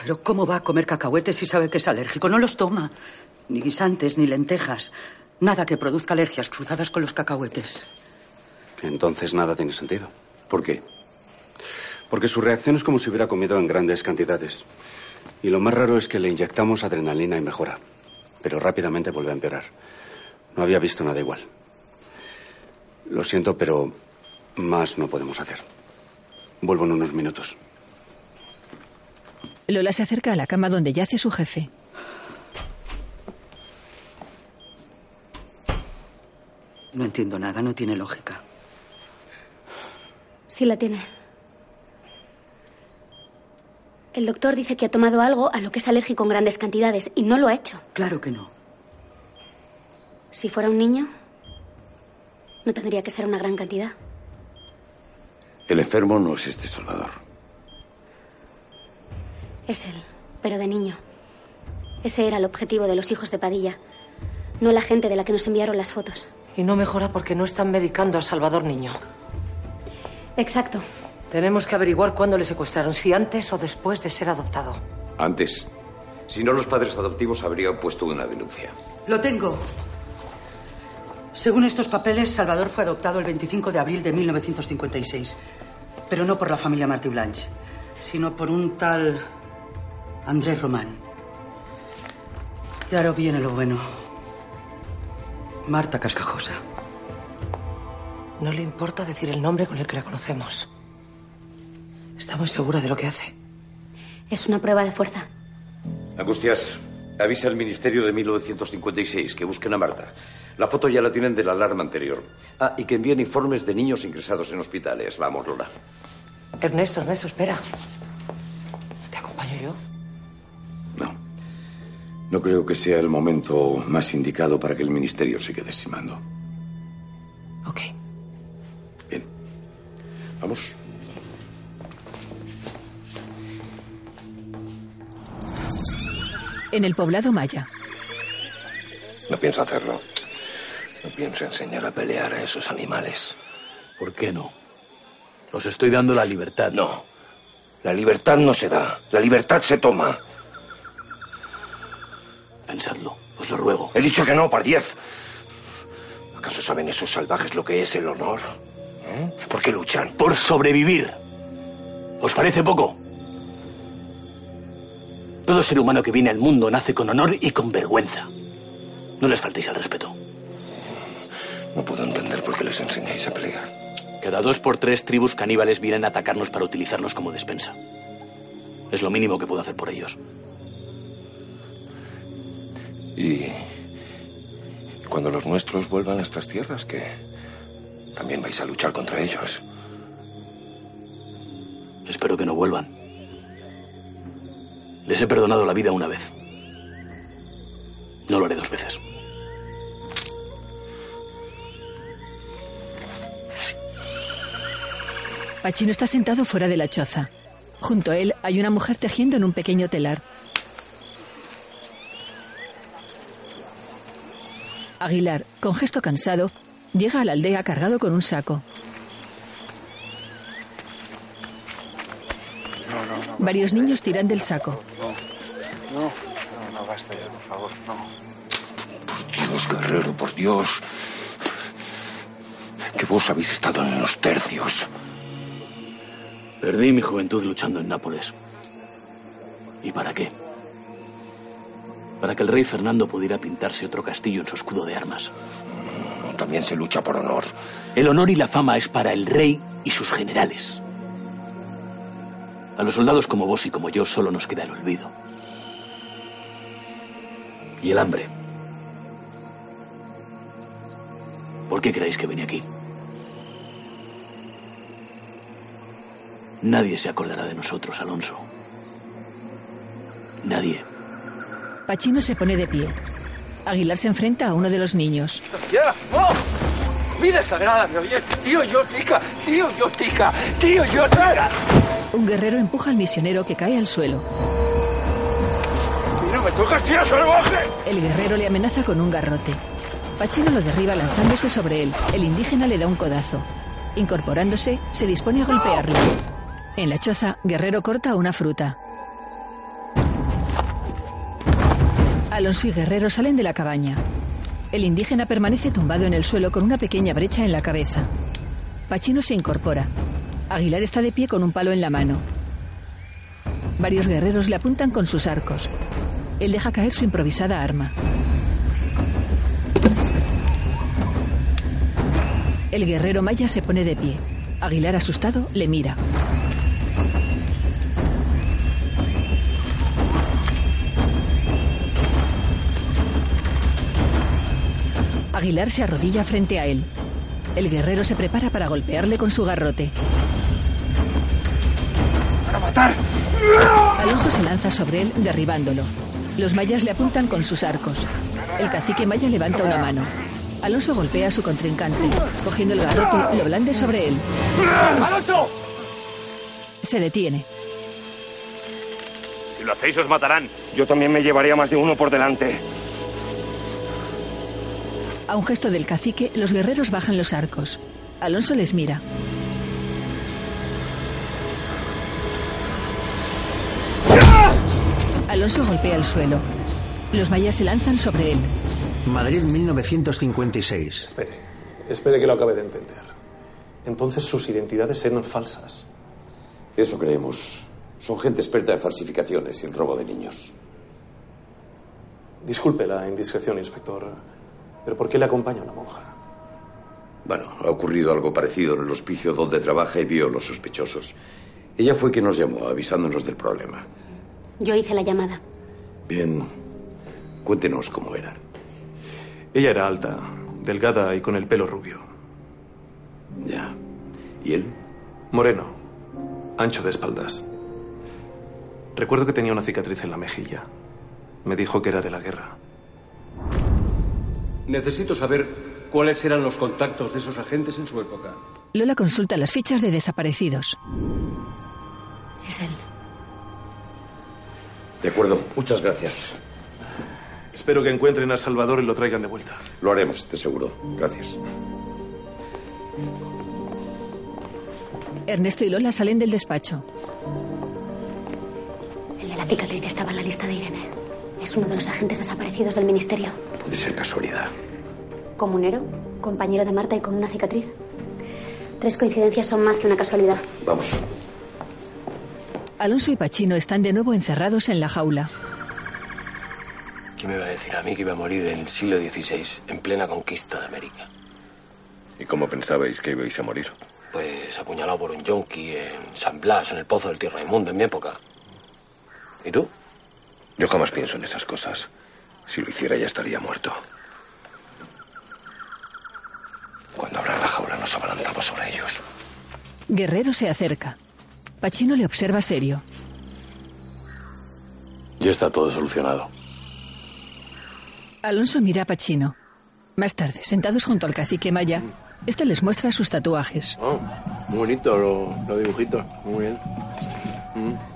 Pero ¿cómo va a comer cacahuetes si sabe que es alérgico? No los toma. Ni guisantes, ni lentejas. Nada que produzca alergias cruzadas con los cacahuetes. Entonces nada tiene sentido. ¿Por qué? Porque su reacción es como si hubiera comido en grandes cantidades. Y lo más raro es que le inyectamos adrenalina y mejora. Pero rápidamente vuelve a empeorar. No había visto nada igual. Lo siento, pero más no podemos hacer. Vuelvo en unos minutos. Lola se acerca a la cama donde yace su jefe. No entiendo nada, no tiene lógica. Sí la tiene. El doctor dice que ha tomado algo a lo que es alérgico en grandes cantidades y no lo ha hecho. Claro que no. Si fuera un niño, no tendría que ser una gran cantidad. El enfermo no es este Salvador. Es él, pero de niño. Ese era el objetivo de los hijos de Padilla, no la gente de la que nos enviaron las fotos. Y no mejora porque no están medicando a Salvador Niño. Exacto. Tenemos que averiguar cuándo le secuestraron, si antes o después de ser adoptado. Antes. Si no, los padres adoptivos habrían puesto una denuncia. Lo tengo. Según estos papeles, Salvador fue adoptado el 25 de abril de 1956. Pero no por la familia Martí Blanche, sino por un tal Andrés Román. Y ahora viene lo bueno. Marta Cascajosa. No le importa decir el nombre con el que la conocemos. Está muy segura de lo que hace. Es una prueba de fuerza. Angustias, avisa al Ministerio de 1956 que busquen a Marta. La foto ya la tienen de la alarma anterior. Ah, y que envíen informes de niños ingresados en hospitales. Vamos, Lola. Ernesto, Ernesto, espera. ¿Te acompaño yo? No creo que sea el momento más indicado para que el Ministerio se quede sin mando. Ok. Bien. Vamos. En el poblado maya. No pienso hacerlo. No pienso enseñar a pelear a esos animales. ¿Por qué no? Os estoy dando la libertad. No. La libertad no se da. La libertad se toma. Pensadlo, os lo ruego. He dicho que no, par diez. ¿Acaso saben esos salvajes lo que es el honor? ¿Eh? ¿Por qué luchan? Por sobrevivir. ¿Os parece poco? Todo ser humano que viene al mundo nace con honor y con vergüenza. No les faltéis al respeto. No puedo entender por qué les enseñáis a pelear. Cada dos por tres tribus caníbales vienen a atacarnos para utilizarnos como despensa. Es lo mínimo que puedo hacer por ellos. Y cuando los nuestros vuelvan a estas tierras, que también vais a luchar contra ellos. Espero que no vuelvan. Les he perdonado la vida una vez. No lo haré dos veces. Pachino está sentado fuera de la choza. Junto a él hay una mujer tejiendo en un pequeño telar. Aguilar, con gesto cansado, llega a la aldea cargado con un saco. Varios niños tiran del saco. No, no, no, no, basta ya, por favor, no. Dios, guerrero, por Dios. Que vos habéis estado en los tercios. Perdí mi juventud luchando en Nápoles. ¿Y para qué? Para que el rey Fernando pudiera pintarse otro castillo en su escudo de armas. También se lucha por honor. El honor y la fama es para el rey y sus generales. A los soldados como vos y como yo solo nos queda el olvido. Y el hambre. ¿Por qué creéis que vine aquí? Nadie se acordará de nosotros, Alonso. Nadie. Pachino se pone de pie. Aguilar se enfrenta a uno de los niños. ¡Ya! ¡Oh! ¡Vida sagrada, me oye! ¡Tío, yo tica! ¡Tío, yo tica! ¡Tío, yo tica! Un guerrero empuja al misionero que cae al suelo. ¡No me toques, tío salvaje! El guerrero le amenaza con un garrote. Pachino lo derriba lanzándose sobre él. El indígena le da un codazo. Incorporándose, se dispone a golpearle. En la choza, Guerrero corta una fruta. Alonso y Guerrero salen de la cabaña. El indígena permanece tumbado en el suelo con una pequeña brecha en la cabeza. Pachino se incorpora. Aguilar está de pie con un palo en la mano. Varios guerreros le apuntan con sus arcos. Él deja caer su improvisada arma. El guerrero maya se pone de pie. Aguilar, asustado, le mira. Aguilar se arrodilla frente a él. El guerrero se prepara para golpearle con su garrote. ¡Para matar! Alonso se lanza sobre él, derribándolo. Los mayas le apuntan con sus arcos. El cacique maya levanta una mano. Alonso golpea a su contrincante. Cogiendo el garrote, lo blande sobre él. ¡Alonso! Se detiene. Si lo hacéis, os matarán. Yo también me llevaría más de uno por delante. A un gesto del cacique, los guerreros bajan los arcos. Alonso les mira. Alonso golpea el suelo. Los mayas se lanzan sobre él. Madrid 1956. Espere, espere que lo acabe de entender. Entonces sus identidades eran falsas. Eso creemos. Son gente experta en falsificaciones y el robo de niños. Disculpe la indiscreción, inspector, pero ¿por qué le acompaña una monja? Bueno, ha ocurrido algo parecido en el hospicio donde trabaja y vio los sospechosos. Ella fue quien nos llamó avisándonos del problema. Yo hice la llamada. Bien, cuéntenos cómo era. Ella era alta, delgada y con el pelo rubio. Ya. ¿Y él? Moreno, ancho de espaldas. Recuerdo que tenía una cicatriz en la mejilla. Me dijo que era de la guerra. Necesito saber cuáles eran los contactos de esos agentes en su época. Lola consulta las fichas de desaparecidos. Es él. De acuerdo, muchas gracias. Espero que encuentren a Salvador y lo traigan de vuelta. Lo haremos, esté seguro. Gracias. Ernesto y Lola salen del despacho. El de la cicatriz estaba en la lista de Irene. Es uno de los agentes desaparecidos del ministerio. Puede ser casualidad. Comunero, compañero de Marta y con una cicatriz. Tres coincidencias son más que una casualidad. Vamos. Alonso y Pachino están de nuevo encerrados en la jaula. ¿Quién me iba a decir a mí que iba a morir en el siglo XVI, en plena conquista de América? ¿Y cómo pensabais que ibais a morir? Pues apuñalado por un yonki en San Blas, en el pozo del tío Raimundo, en mi época. ¿Y tú? Yo jamás pienso en esas cosas. Si lo hiciera ya estaría muerto. Cuando abran la jaula nos abalanzamos sobre ellos. Guerrero se acerca. Pachino le observa serio. Ya está todo solucionado. Alonso mira a Pachino. Más tarde, sentados junto al cacique Maya, este les muestra sus tatuajes. Oh, muy bonito los lo dibujitos, muy bien. Mm.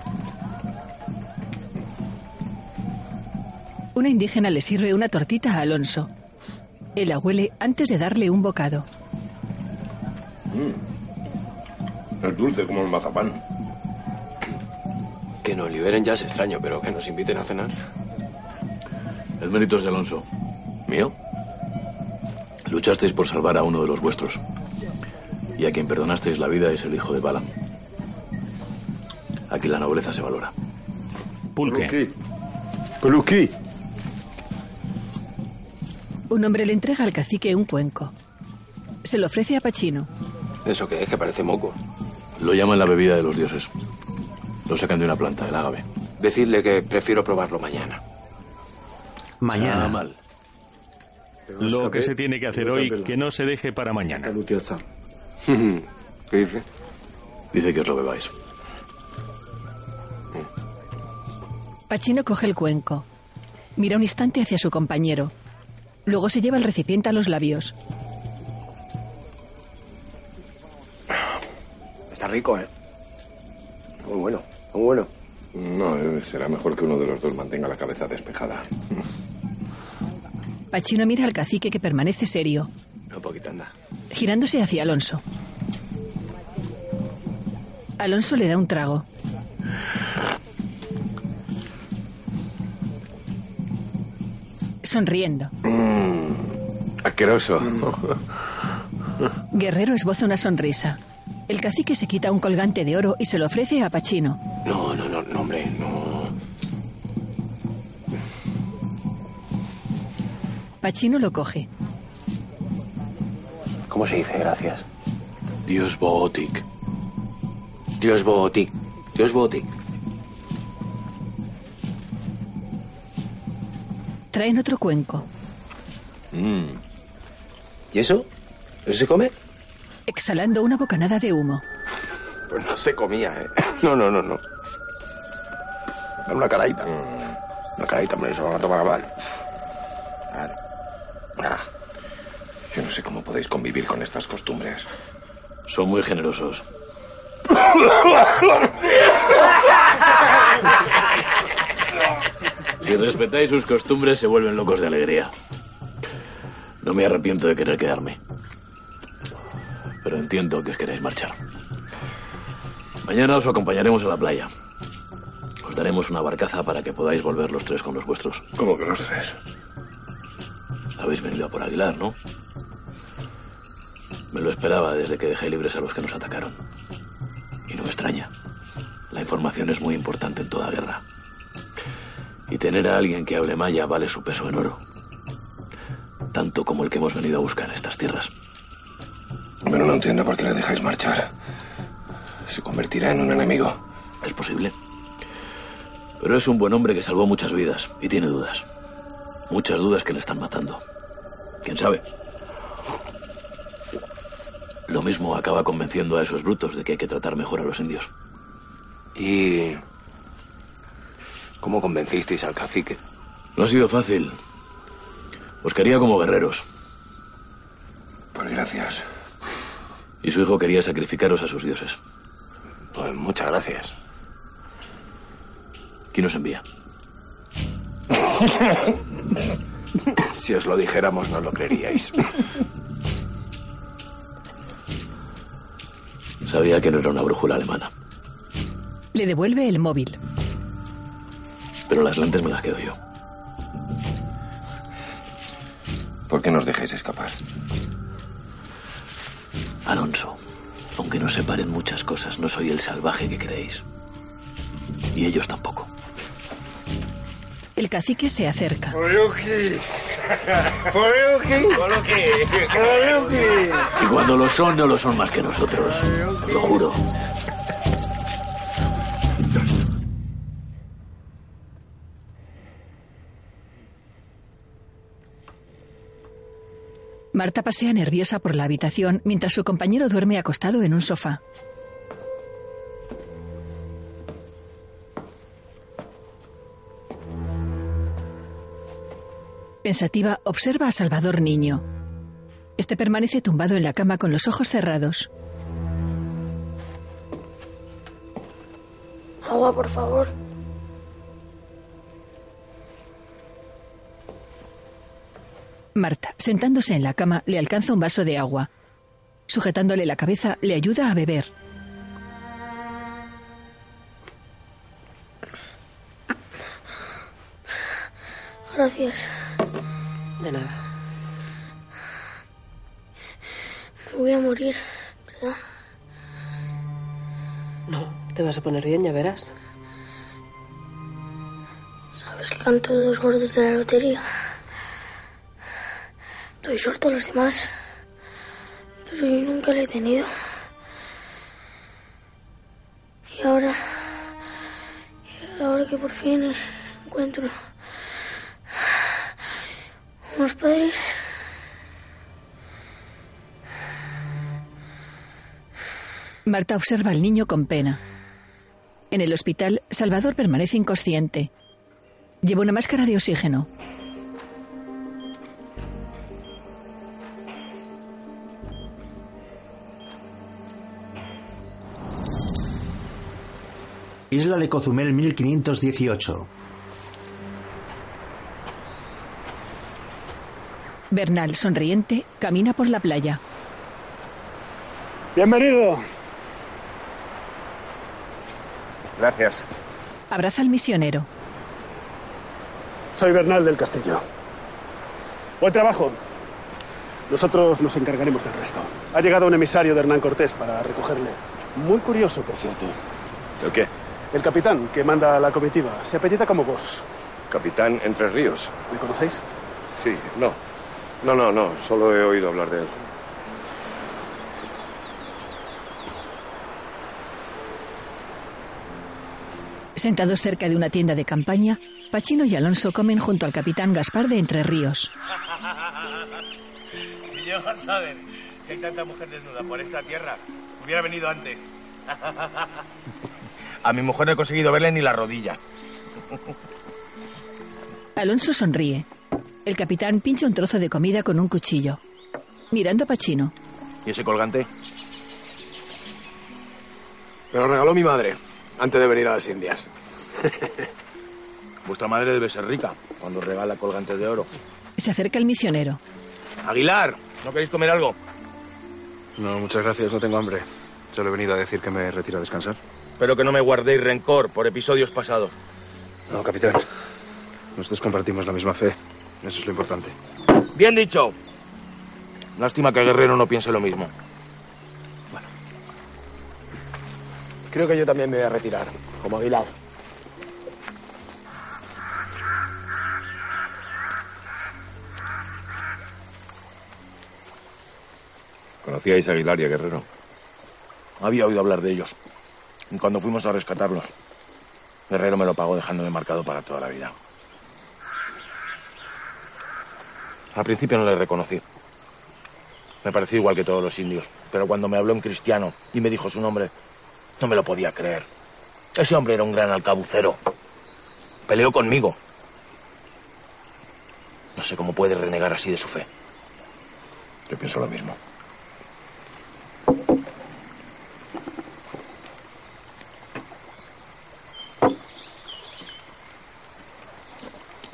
Una indígena le sirve una tortita a Alonso. Él la huele antes de darle un bocado. Mm. Es dulce como el mazapán. Que nos liberen ya es extraño, pero que nos inviten a cenar. El mérito es de Alonso. ¿Mío? Luchasteis por salvar a uno de los vuestros. Y a quien perdonasteis la vida es el hijo de Balaam. Aquí la nobleza se valora. Pulque. Peluquí. Un hombre le entrega al cacique un cuenco. Se lo ofrece a Pachino. ¿Eso qué es? Que parece moco. Lo llaman la bebida de los dioses. Lo sacan de una planta, el agave. Decidle que prefiero probarlo mañana. Mañana. Nada mal. Lo que se tiene que hacer hoy, que no se deje para mañana. ¿Qué dice? Dice que os lo bebáis. Pachino coge el cuenco. Mira un instante hacia su compañero. Luego se lleva el recipiente a los labios. Está rico, ¿eh? Muy bueno, muy bueno. No, eh, será mejor que uno de los dos mantenga la cabeza despejada. Pachino mira al cacique que permanece serio, Un poquito, anda. girándose hacia Alonso. Alonso le da un trago. Sonriendo. Asqueroso. Guerrero esboza una sonrisa. El cacique se quita un colgante de oro y se lo ofrece a Pachino. No, no, no, no, hombre, no. Pachino lo coge. ¿Cómo se dice gracias? Dios Bootic. Dios Bootic. Dios Bootic. Traen otro cuenco. ¿Y eso? ¿Eso se come? Exhalando una bocanada de humo. Pues no se comía, ¿eh? No, no, no, no. Dame una caradita. Una caradita, hombre, eso van a tomar a mal. Vale. Ah, yo no sé cómo podéis convivir con estas costumbres. Son muy generosos. Si respetáis sus costumbres, se vuelven locos de alegría. No me arrepiento de querer quedarme. Pero entiendo que os queréis marchar. Mañana os acompañaremos a la playa. Os daremos una barcaza para que podáis volver los tres con los vuestros. ¿Cómo que los tres? Habéis venido a por Aguilar, ¿no? Me lo esperaba desde que dejé libres a los que nos atacaron. Y no me extraña. La información es muy importante en toda guerra. Y tener a alguien que hable maya vale su peso en oro. Tanto como el que hemos venido a buscar a estas tierras. Pero no entiendo por qué le dejáis marchar. Se convertirá en un enemigo. Es posible. Pero es un buen hombre que salvó muchas vidas y tiene dudas. Muchas dudas que le están matando. ¿Quién sabe? Lo mismo acaba convenciendo a esos brutos de que hay que tratar mejor a los indios. ¿Y cómo convencisteis al cacique? No ha sido fácil. Os quería como guerreros. Pues gracias. Y su hijo quería sacrificaros a sus dioses. Pues muchas gracias. ¿Quién os envía? si os lo dijéramos, no lo creeríais. Sabía que no era una brújula alemana, Le devuelve el móvil. Pero las lentes me las quedo yo. ¿Por qué nos dejáis escapar? Alonso, aunque nos separen muchas cosas, no soy el salvaje que creéis. Y ellos tampoco. El cacique se acerca. Oyuki. Oyuki. Oyuki. Y cuando lo son, no lo son más que nosotros. Os lo juro. Marta pasea nerviosa por la habitación mientras su compañero duerme acostado en un sofá. Pensativa, observa a Salvador Niño. Este permanece tumbado en la cama con los ojos cerrados. Agua, por favor. Marta, sentándose en la cama, le alcanza un vaso de agua. Sujetándole la cabeza, le ayuda a beber. Gracias. De nada. Me voy a morir, ¿verdad? No, te vas a poner bien, ya verás. ¿Sabes que canto dos gordos de la lotería? Doy suerte a los demás, Pero yo nunca la he tenido. Y ahora... Y ahora que por fin encuentro... Unos padres... Marta observa al niño con pena. En el hospital, Salvador permanece inconsciente. Lleva una máscara de oxígeno. Isla de Cozumel 1518. Bernal, sonriente, camina por la playa. Bienvenido. Gracias. Abraza al misionero. Soy Bernal del Castillo. Buen trabajo. Nosotros nos encargaremos del resto. Ha llegado un emisario de Hernán Cortés para recogerle. Muy curioso, por cierto. ¿El qué? El capitán que manda a la comitiva se apellida como vos. Capitán Entre Ríos. ¿Me conocéis? Sí, no. No, no, no. Solo he oído hablar de él. Sentados cerca de una tienda de campaña, Pachino y Alonso comen junto al capitán Gaspar de Entre Ríos. Si llego a que hay tanta mujer desnuda por esta tierra, hubiera venido antes. A mi mujer no he conseguido verle ni la rodilla. Alonso sonríe. El capitán pincha un trozo de comida con un cuchillo. Mirando a Pachino. ¿Y ese colgante? Me lo regaló mi madre antes de venir a las Indias. Vuestra madre debe ser rica cuando regala colgantes de oro. Se acerca el misionero. Aguilar, ¿no queréis comer algo? No, muchas gracias, no tengo hambre. Solo he venido a decir que me retiro a descansar. Espero que no me guardéis rencor por episodios pasados. No, capitán. Nosotros compartimos la misma fe. Eso es lo importante. Bien dicho. Lástima que Guerrero no piense lo mismo. Creo que yo también me voy a retirar, como Aguilar. ¿Conocíais a Aguilar y a Guerrero? Había oído hablar de ellos. Cuando fuimos a rescatarlos, Guerrero me lo pagó dejándome marcado para toda la vida. Al principio no le reconocí. Me pareció igual que todos los indios. Pero cuando me habló en cristiano y me dijo su nombre, no me lo podía creer. Ese hombre era un gran alcabucero. Peleó conmigo. No sé cómo puede renegar así de su fe. Yo pienso lo mismo.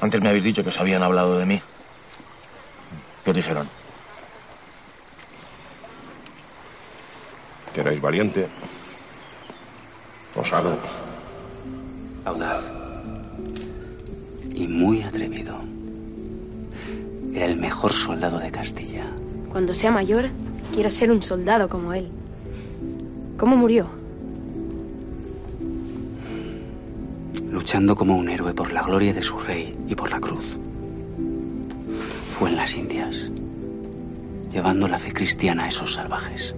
Antes me habéis dicho que os habían hablado de mí. ¿Qué os dijeron? Que erais valiente. Osado. Audaz. Y muy atrevido. Era el mejor soldado de Castilla. Cuando sea mayor, quiero ser un soldado como él. ¿Cómo murió? Luchando como un héroe por la gloria de su rey y por la cruz. Fue en las Indias. Llevando la fe cristiana a esos salvajes.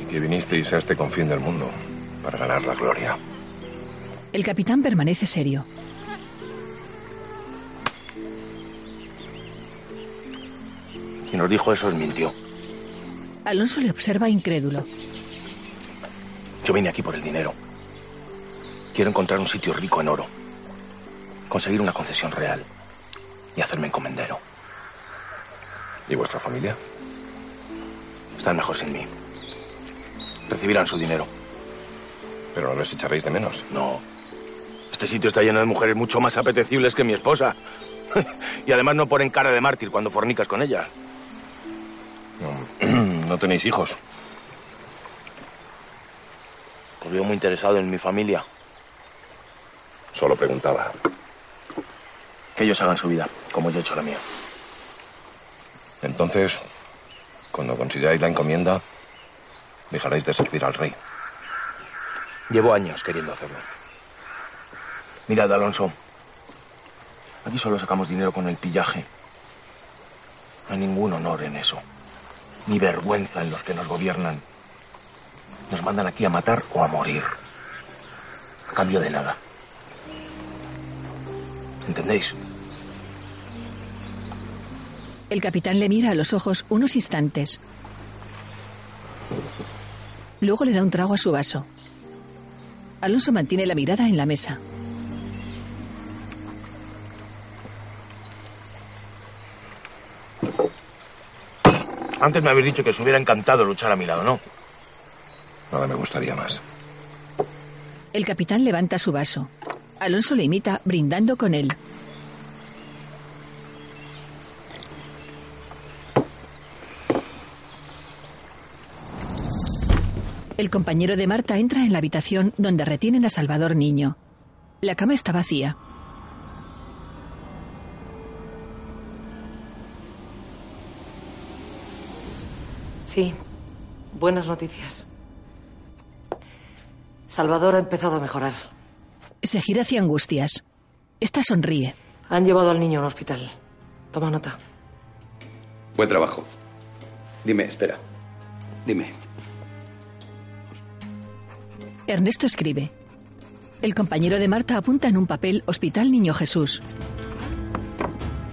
Y que vinisteis a este confín del mundo para ganar la gloria. El capitán permanece serio. Quien nos dijo eso os mintió. Alonso le observa incrédulo. Yo vine aquí por el dinero. Quiero encontrar un sitio rico en oro. Conseguir una concesión real. Y hacerme encomendero. ¿Y vuestra familia? Están mejor sin mí. Recibirán su dinero. Pero no les echaréis de menos. No. Este sitio está lleno de mujeres mucho más apetecibles que mi esposa. y además no ponen cara de mártir cuando fornicas con ellas. No, no tenéis hijos. Os veo muy interesado en mi familia. Solo preguntaba. Que ellos hagan su vida, como yo he hecho la mía. Entonces, cuando consigáis la encomienda, dejaréis de servir al rey. Llevo años queriendo hacerlo. Mirad, Alonso. Aquí solo sacamos dinero con el pillaje. No hay ningún honor en eso. Ni vergüenza en los que nos gobiernan. Nos mandan aquí a matar o a morir. A cambio de nada. ¿Entendéis? El capitán le mira a los ojos unos instantes. Luego le da un trago a su vaso. Alonso mantiene la mirada en la mesa. Antes me habéis dicho que os hubiera encantado luchar a mi lado, ¿no? Nada me gustaría más. El capitán levanta su vaso. Alonso le imita, brindando con él. El compañero de Marta entra en la habitación donde retienen a Salvador Niño. La cama está vacía. Sí, buenas noticias. Salvador ha empezado a mejorar. Se gira hacia Angustias. Esta sonríe. Han llevado al niño al hospital. Toma nota. Buen trabajo. Dime, espera. Dime. Ernesto escribe. El compañero de Marta apunta en un papel Hospital Niño Jesús.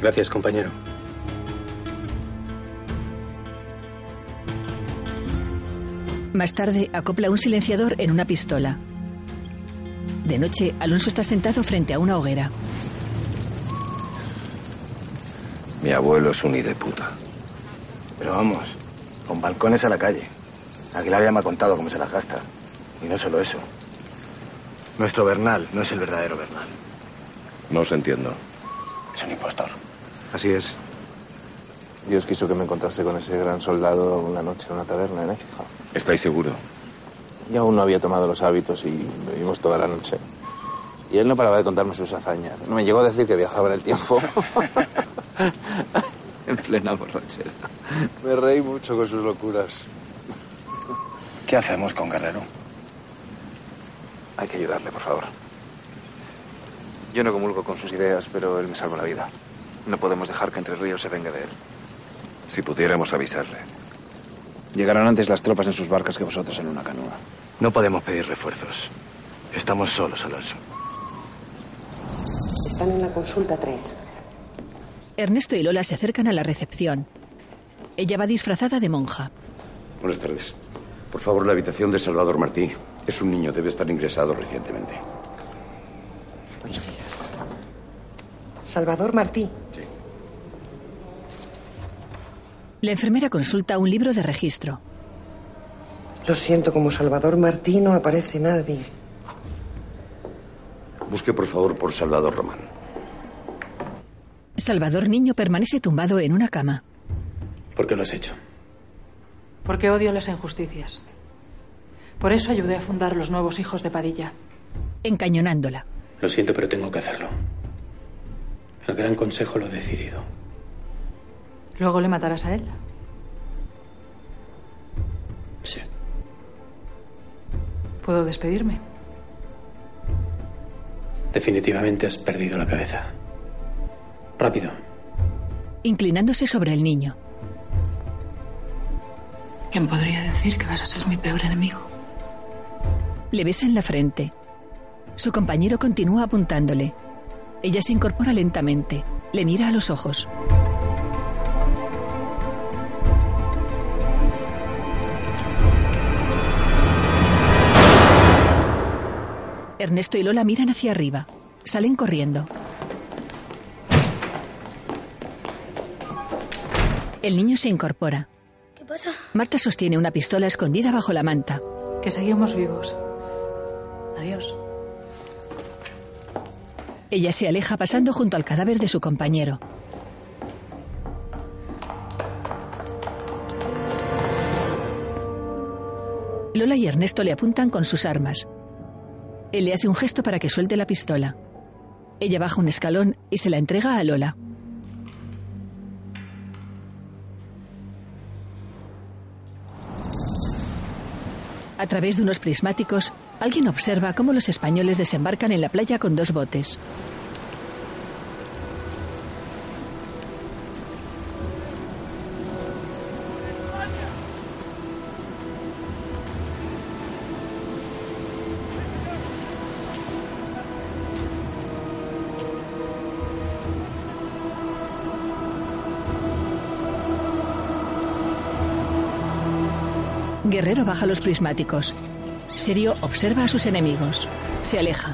Gracias, compañero. Más tarde acopla un silenciador en una pistola. De noche, Alonso está sentado frente a una hoguera. Mi abuelo es un de puta. Pero vamos, con balcones a la calle. Aguilar ya me ha contado cómo se las gasta. Y no solo eso. Nuestro Bernal no es el verdadero Bernal. No os entiendo. Es un impostor. Así es. Dios quiso que me encontrase con ese gran soldado una noche en una taberna en Écija. ¿Estáis seguro? Y aún no había tomado los hábitos y bebimos toda la noche. Y él no paraba de contarme sus hazañas. No me llegó a decir que viajaba en el tiempo. en plena borrachera. Me reí mucho con sus locuras. ¿Qué hacemos con Guerrero? Hay que ayudarle, por favor. Yo no comulgo con sus ideas, pero él me salva la vida. No podemos dejar que Entre Ríos se venga de él. Si pudiéramos avisarle. Llegarán antes las tropas en sus barcas que vosotros en una canoa. No podemos pedir refuerzos. Estamos solos, Alonso. Están en la consulta 3. Ernesto y Lola se acercan a la recepción. Ella va disfrazada de monja. Buenas tardes. Por favor, la habitación de Salvador Martí. Es un niño, debe estar ingresado recientemente. Salvador Martí. La enfermera consulta un libro de registro. Lo siento, como Salvador Martí no aparece nadie. Busque, por favor, por Salvador Román. Salvador Niño permanece tumbado en una cama. ¿Por qué lo has hecho? Porque odio las injusticias. Por eso ayudé a fundar los nuevos hijos de Padilla. Encañonándola. Lo siento, pero tengo que hacerlo. El Gran Consejo lo ha decidido. ¿Luego le matarás a él? Sí. ¿Puedo despedirme? Definitivamente has perdido la cabeza. Rápido. Inclinándose sobre el niño. ¿Quién podría decir que vas a ser mi peor enemigo? Le besa en la frente. Su compañero continúa apuntándole. Ella se incorpora lentamente. Le mira a los ojos. Ernesto y Lola miran hacia arriba. Salen corriendo. El niño se incorpora. ¿Qué pasa? Marta sostiene una pistola escondida bajo la manta. Que seguimos vivos. Adiós. Ella se aleja pasando junto al cadáver de su compañero. Lola y Ernesto le apuntan con sus armas. Él le hace un gesto para que suelte la pistola. Ella baja un escalón y se la entrega a Lola. A través de unos prismáticos, alguien observa cómo los españoles desembarcan en la playa con dos botes. Guerrero baja los prismáticos. Serio observa a sus enemigos. Se aleja.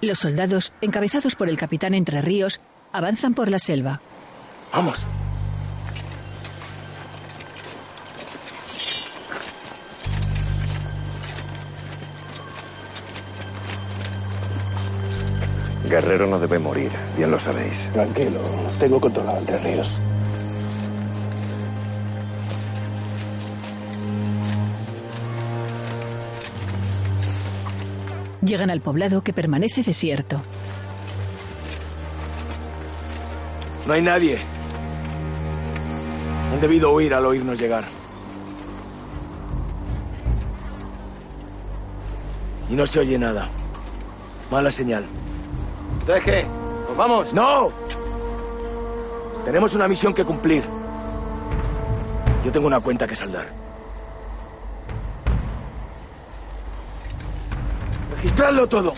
Los soldados, encabezados por el capitán Entre Ríos, avanzan por la selva. Vamos. Guerrero no debe morir, bien lo sabéis. Tranquilo, tengo controlado Entre Ríos. Llegan al poblado que permanece desierto. No hay nadie. Han debido huir al oírnos llegar. Y no se oye nada. Mala señal. ¿Entonces qué? ¿Pues vamos? ¡No! Tenemos una misión que cumplir. Yo tengo una cuenta que saldar. Registradlo todo.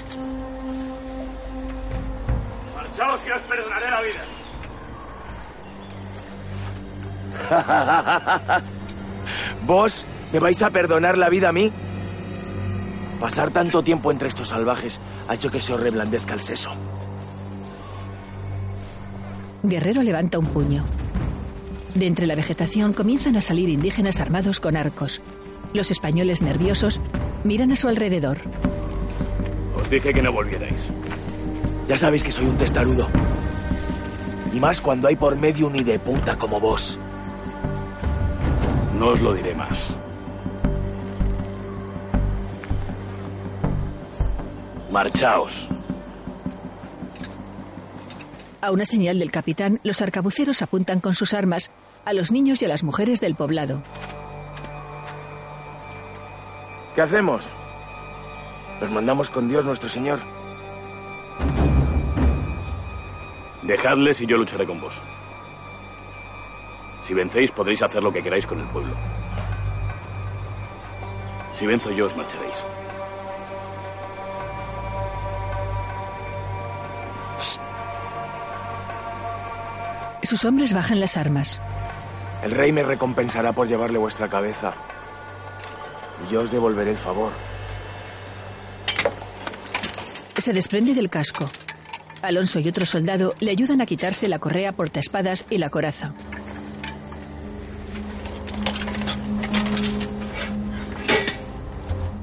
Marchaos y os perdonaré la vida. ¿Vos me vais a perdonar la vida a mí? Pasar tanto tiempo entre estos salvajes ha hecho que se os reblandezca el seso. Guerrero levanta un puño. De entre la vegetación comienzan a salir indígenas armados con arcos. Los españoles nerviosos miran a su alrededor. Dije que no volvierais. Ya sabéis que soy un testarudo. Y más cuando hay por medio un de puta como vos. No os lo diré más. Marchaos. A una señal del capitán, los arcabuceros apuntan con sus armas a los niños y a las mujeres del poblado. ¿Qué hacemos? Los mandamos con Dios nuestro Señor. Dejadles y yo lucharé con vos. Si vencéis, podréis hacer lo que queráis con el pueblo. Si venzo yo, os marcharéis. Sus hombres bajan las armas. El rey me recompensará por llevarle vuestra cabeza. Y yo os devolveré el favor. Se desprende del casco. Alonso y otro soldado le ayudan a quitarse la correa portaespadas y la coraza.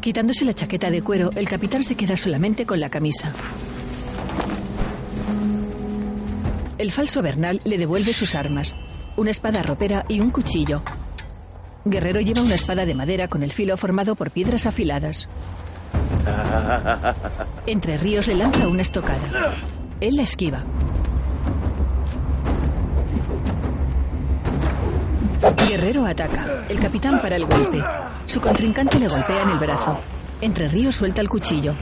Quitándose la chaqueta de cuero, el capitán se queda solamente con la camisa. El falso Bernal le devuelve sus armas, una espada ropera y un cuchillo. Guerrero lleva una espada de madera con el filo formado por piedras afiladas. Entre Ríos le lanza una estocada. Él la esquiva. Guerrero ataca. El capitán para el golpe. Su contrincante le golpea en el brazo. Entre Ríos suelta el cuchillo.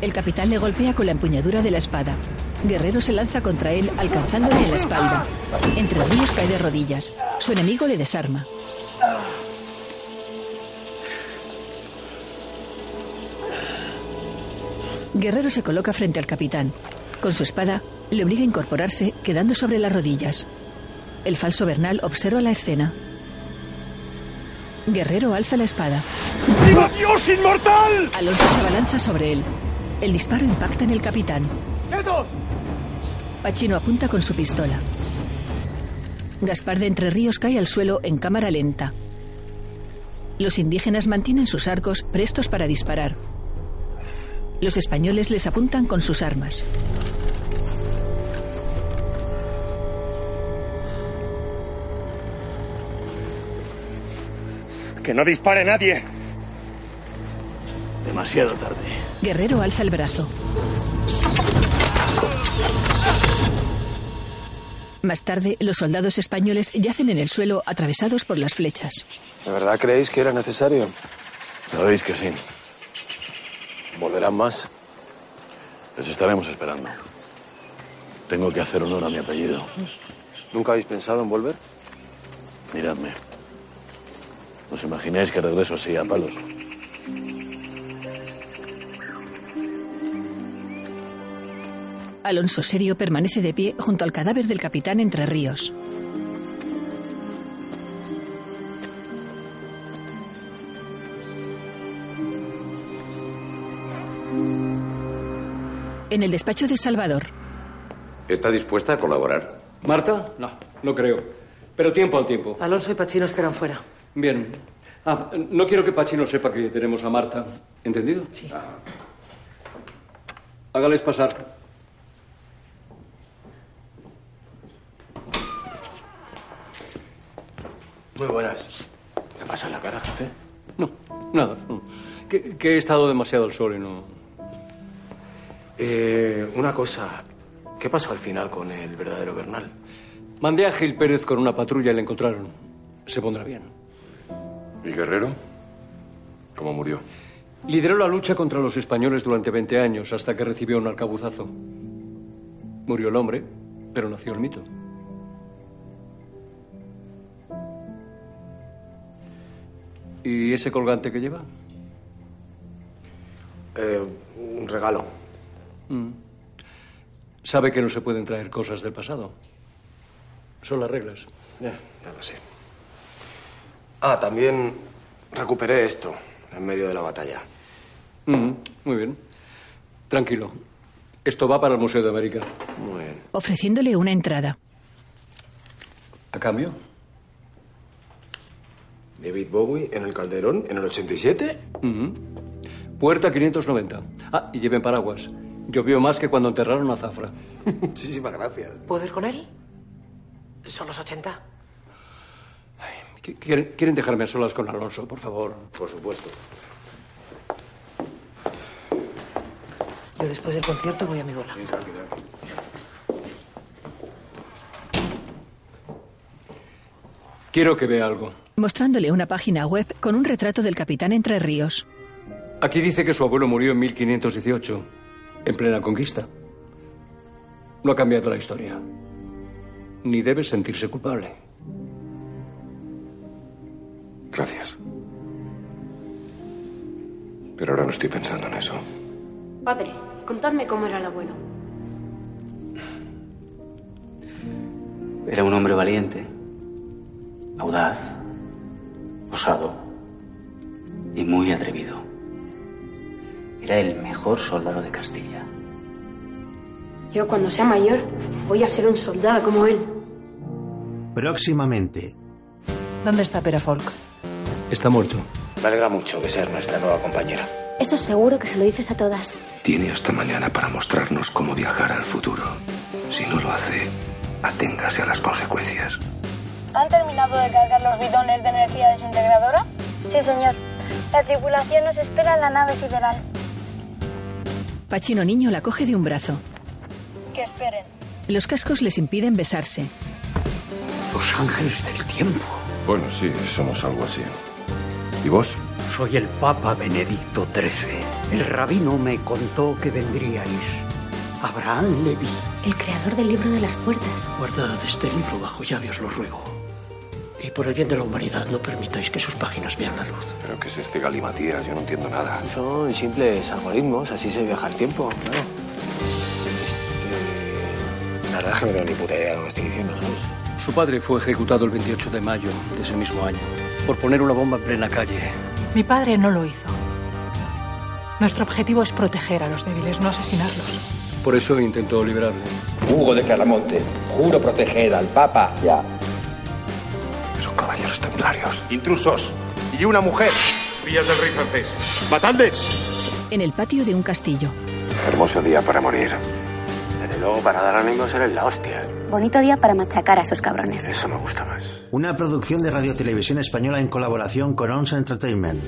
El capitán le golpea con la empuñadura de la espada. Guerrero se lanza contra él, alcanzándole en la espalda. Entre Ríos cae de rodillas. Su enemigo le desarma. Guerrero se coloca frente al capitán. Con su espada, le obliga a incorporarse, quedando sobre las rodillas. El falso Bernal observa la escena. Guerrero alza la espada. ¡Viva Dios inmortal! Alonso se abalanza sobre él. El disparo impacta en el capitán. ¡Quietos! Pachino apunta con su pistola. Gaspar de Entre Ríos cae al suelo en cámara lenta. Los indígenas mantienen sus arcos prestos para disparar. Los españoles les apuntan con sus armas. ¡Que no dispare nadie! Demasiado tarde. Guerrero alza el brazo. Más tarde, los soldados españoles yacen en el suelo atravesados por las flechas. ¿De verdad creéis que era necesario? Sabéis que sí. ¿Volverán más? Les estaremos esperando. Tengo que hacer honor a mi apellido. ¿Nunca habéis pensado en volver? Miradme. ¿Os imagináis que regreso así a palos? Alonso Serio permanece de pie junto al cadáver del capitán Entre Ríos. En el despacho de Salvador, ¿Está dispuesta a colaborar? ¿Marta? No, no creo. Pero tiempo al tiempo. Alonso y Pachino esperan fuera. Bien. Ah, no quiero que Pachino sepa que tenemos a Marta. ¿Entendido? Sí. Hágales pasar. Muy buenas. ¿Qué pasa en la cara, jefe? No, nada. no. Que, que he estado demasiado al sol y no. Eh, una cosa. ¿Qué pasó al final con el verdadero Bernal? Mandé a Gil Pérez con una patrulla y le encontraron. Se pondrá bien. ¿Y Guerrero? ¿Cómo murió? Lideró la lucha contra los españoles durante 20 años hasta que recibió un arcabuzazo. Murió el hombre, pero nació el mito. ¿Y ese colgante que lleva? Eh, un regalo. Mm. Sabe que no se pueden traer cosas del pasado. Son las reglas. Ya, ya lo sé. Ah, también recuperé esto en medio de la batalla. Mm, muy bien. Tranquilo. Esto va para el Museo de América. Muy bien. ofreciéndole una entrada. ¿A cambio? David Bowie en el Calderón en el 87. Ujú. Puerta 590. Ah, y lleven paraguas. Llovió más que cuando enterraron a Zafra. Muchísimas gracias. ¿Puedo ir con él? Son los 80. Qu- ¿Quieren, quieren dejarme a solas con Alonso, por favor? Por supuesto. Yo después del concierto voy a mi bola. Quiero que vea algo. Mostrándole una página web con un retrato del capitán Entre Ríos. Aquí dice que su abuelo murió en 1518, en plena conquista. No ha cambiado la historia. Ni debe sentirse culpable. Gracias. Pero ahora no estoy pensando en eso. Padre, contadme cómo era el abuelo. Era un hombre valiente, audaz, osado y muy atrevido. Era el mejor soldado de Castilla. Yo cuando sea mayor voy a ser un soldado como él. Próximamente. ¿Dónde está Perafolk? Está muerto. Me alegra mucho que sea nuestra nueva compañera. Eso seguro que se lo dices a todas. Tiene hasta mañana para mostrarnos cómo viajar al futuro. Si no lo hace, aténgase a las consecuencias. ¿Han terminado de cargar los bidones de energía desintegradora? Sí, señor. La tripulación nos espera en la nave sideral. Pachino Niño la coge de un brazo. Que esperen. Los cascos les impiden besarse. Los ángeles del tiempo. Bueno, sí, somos algo así. ¿Y vos? Soy el Papa Benedicto XIII. El rabino me contó que vendríais. Abraham Levi. El creador del libro de las puertas. Guardad este libro bajo llave, os lo ruego. Y por el bien de la humanidad, no permitáis que sus páginas vean la luz. ¿Pero qué es este galimatías? Yo no entiendo nada. Son simples algoritmos, así se viaja el tiempo, claro. Este, La verdad es que no tengo ni puta idea de lo que estoy diciendo, ¿sabes? Su padre fue ejecutado el 28 de mayo de ese mismo año por poner una bomba en plena calle. Mi padre no lo hizo. Nuestro objetivo es proteger a los débiles, no asesinarlos. Por eso intentó liberarle. Hugo de Claramonte, juro proteger al Papa. Ya. Son caballeros templarios. Intrusos. Y una mujer. Espías del rey francés. ¡Matadles! En el patio de un castillo. Hermoso día para morir. Desde luego, para dar ánimos eres la hostia. Bonito día para machacar a esos cabrones. Eso me gusta más. Una producción de Radio Televisión Española en colaboración con ONS Entertainment.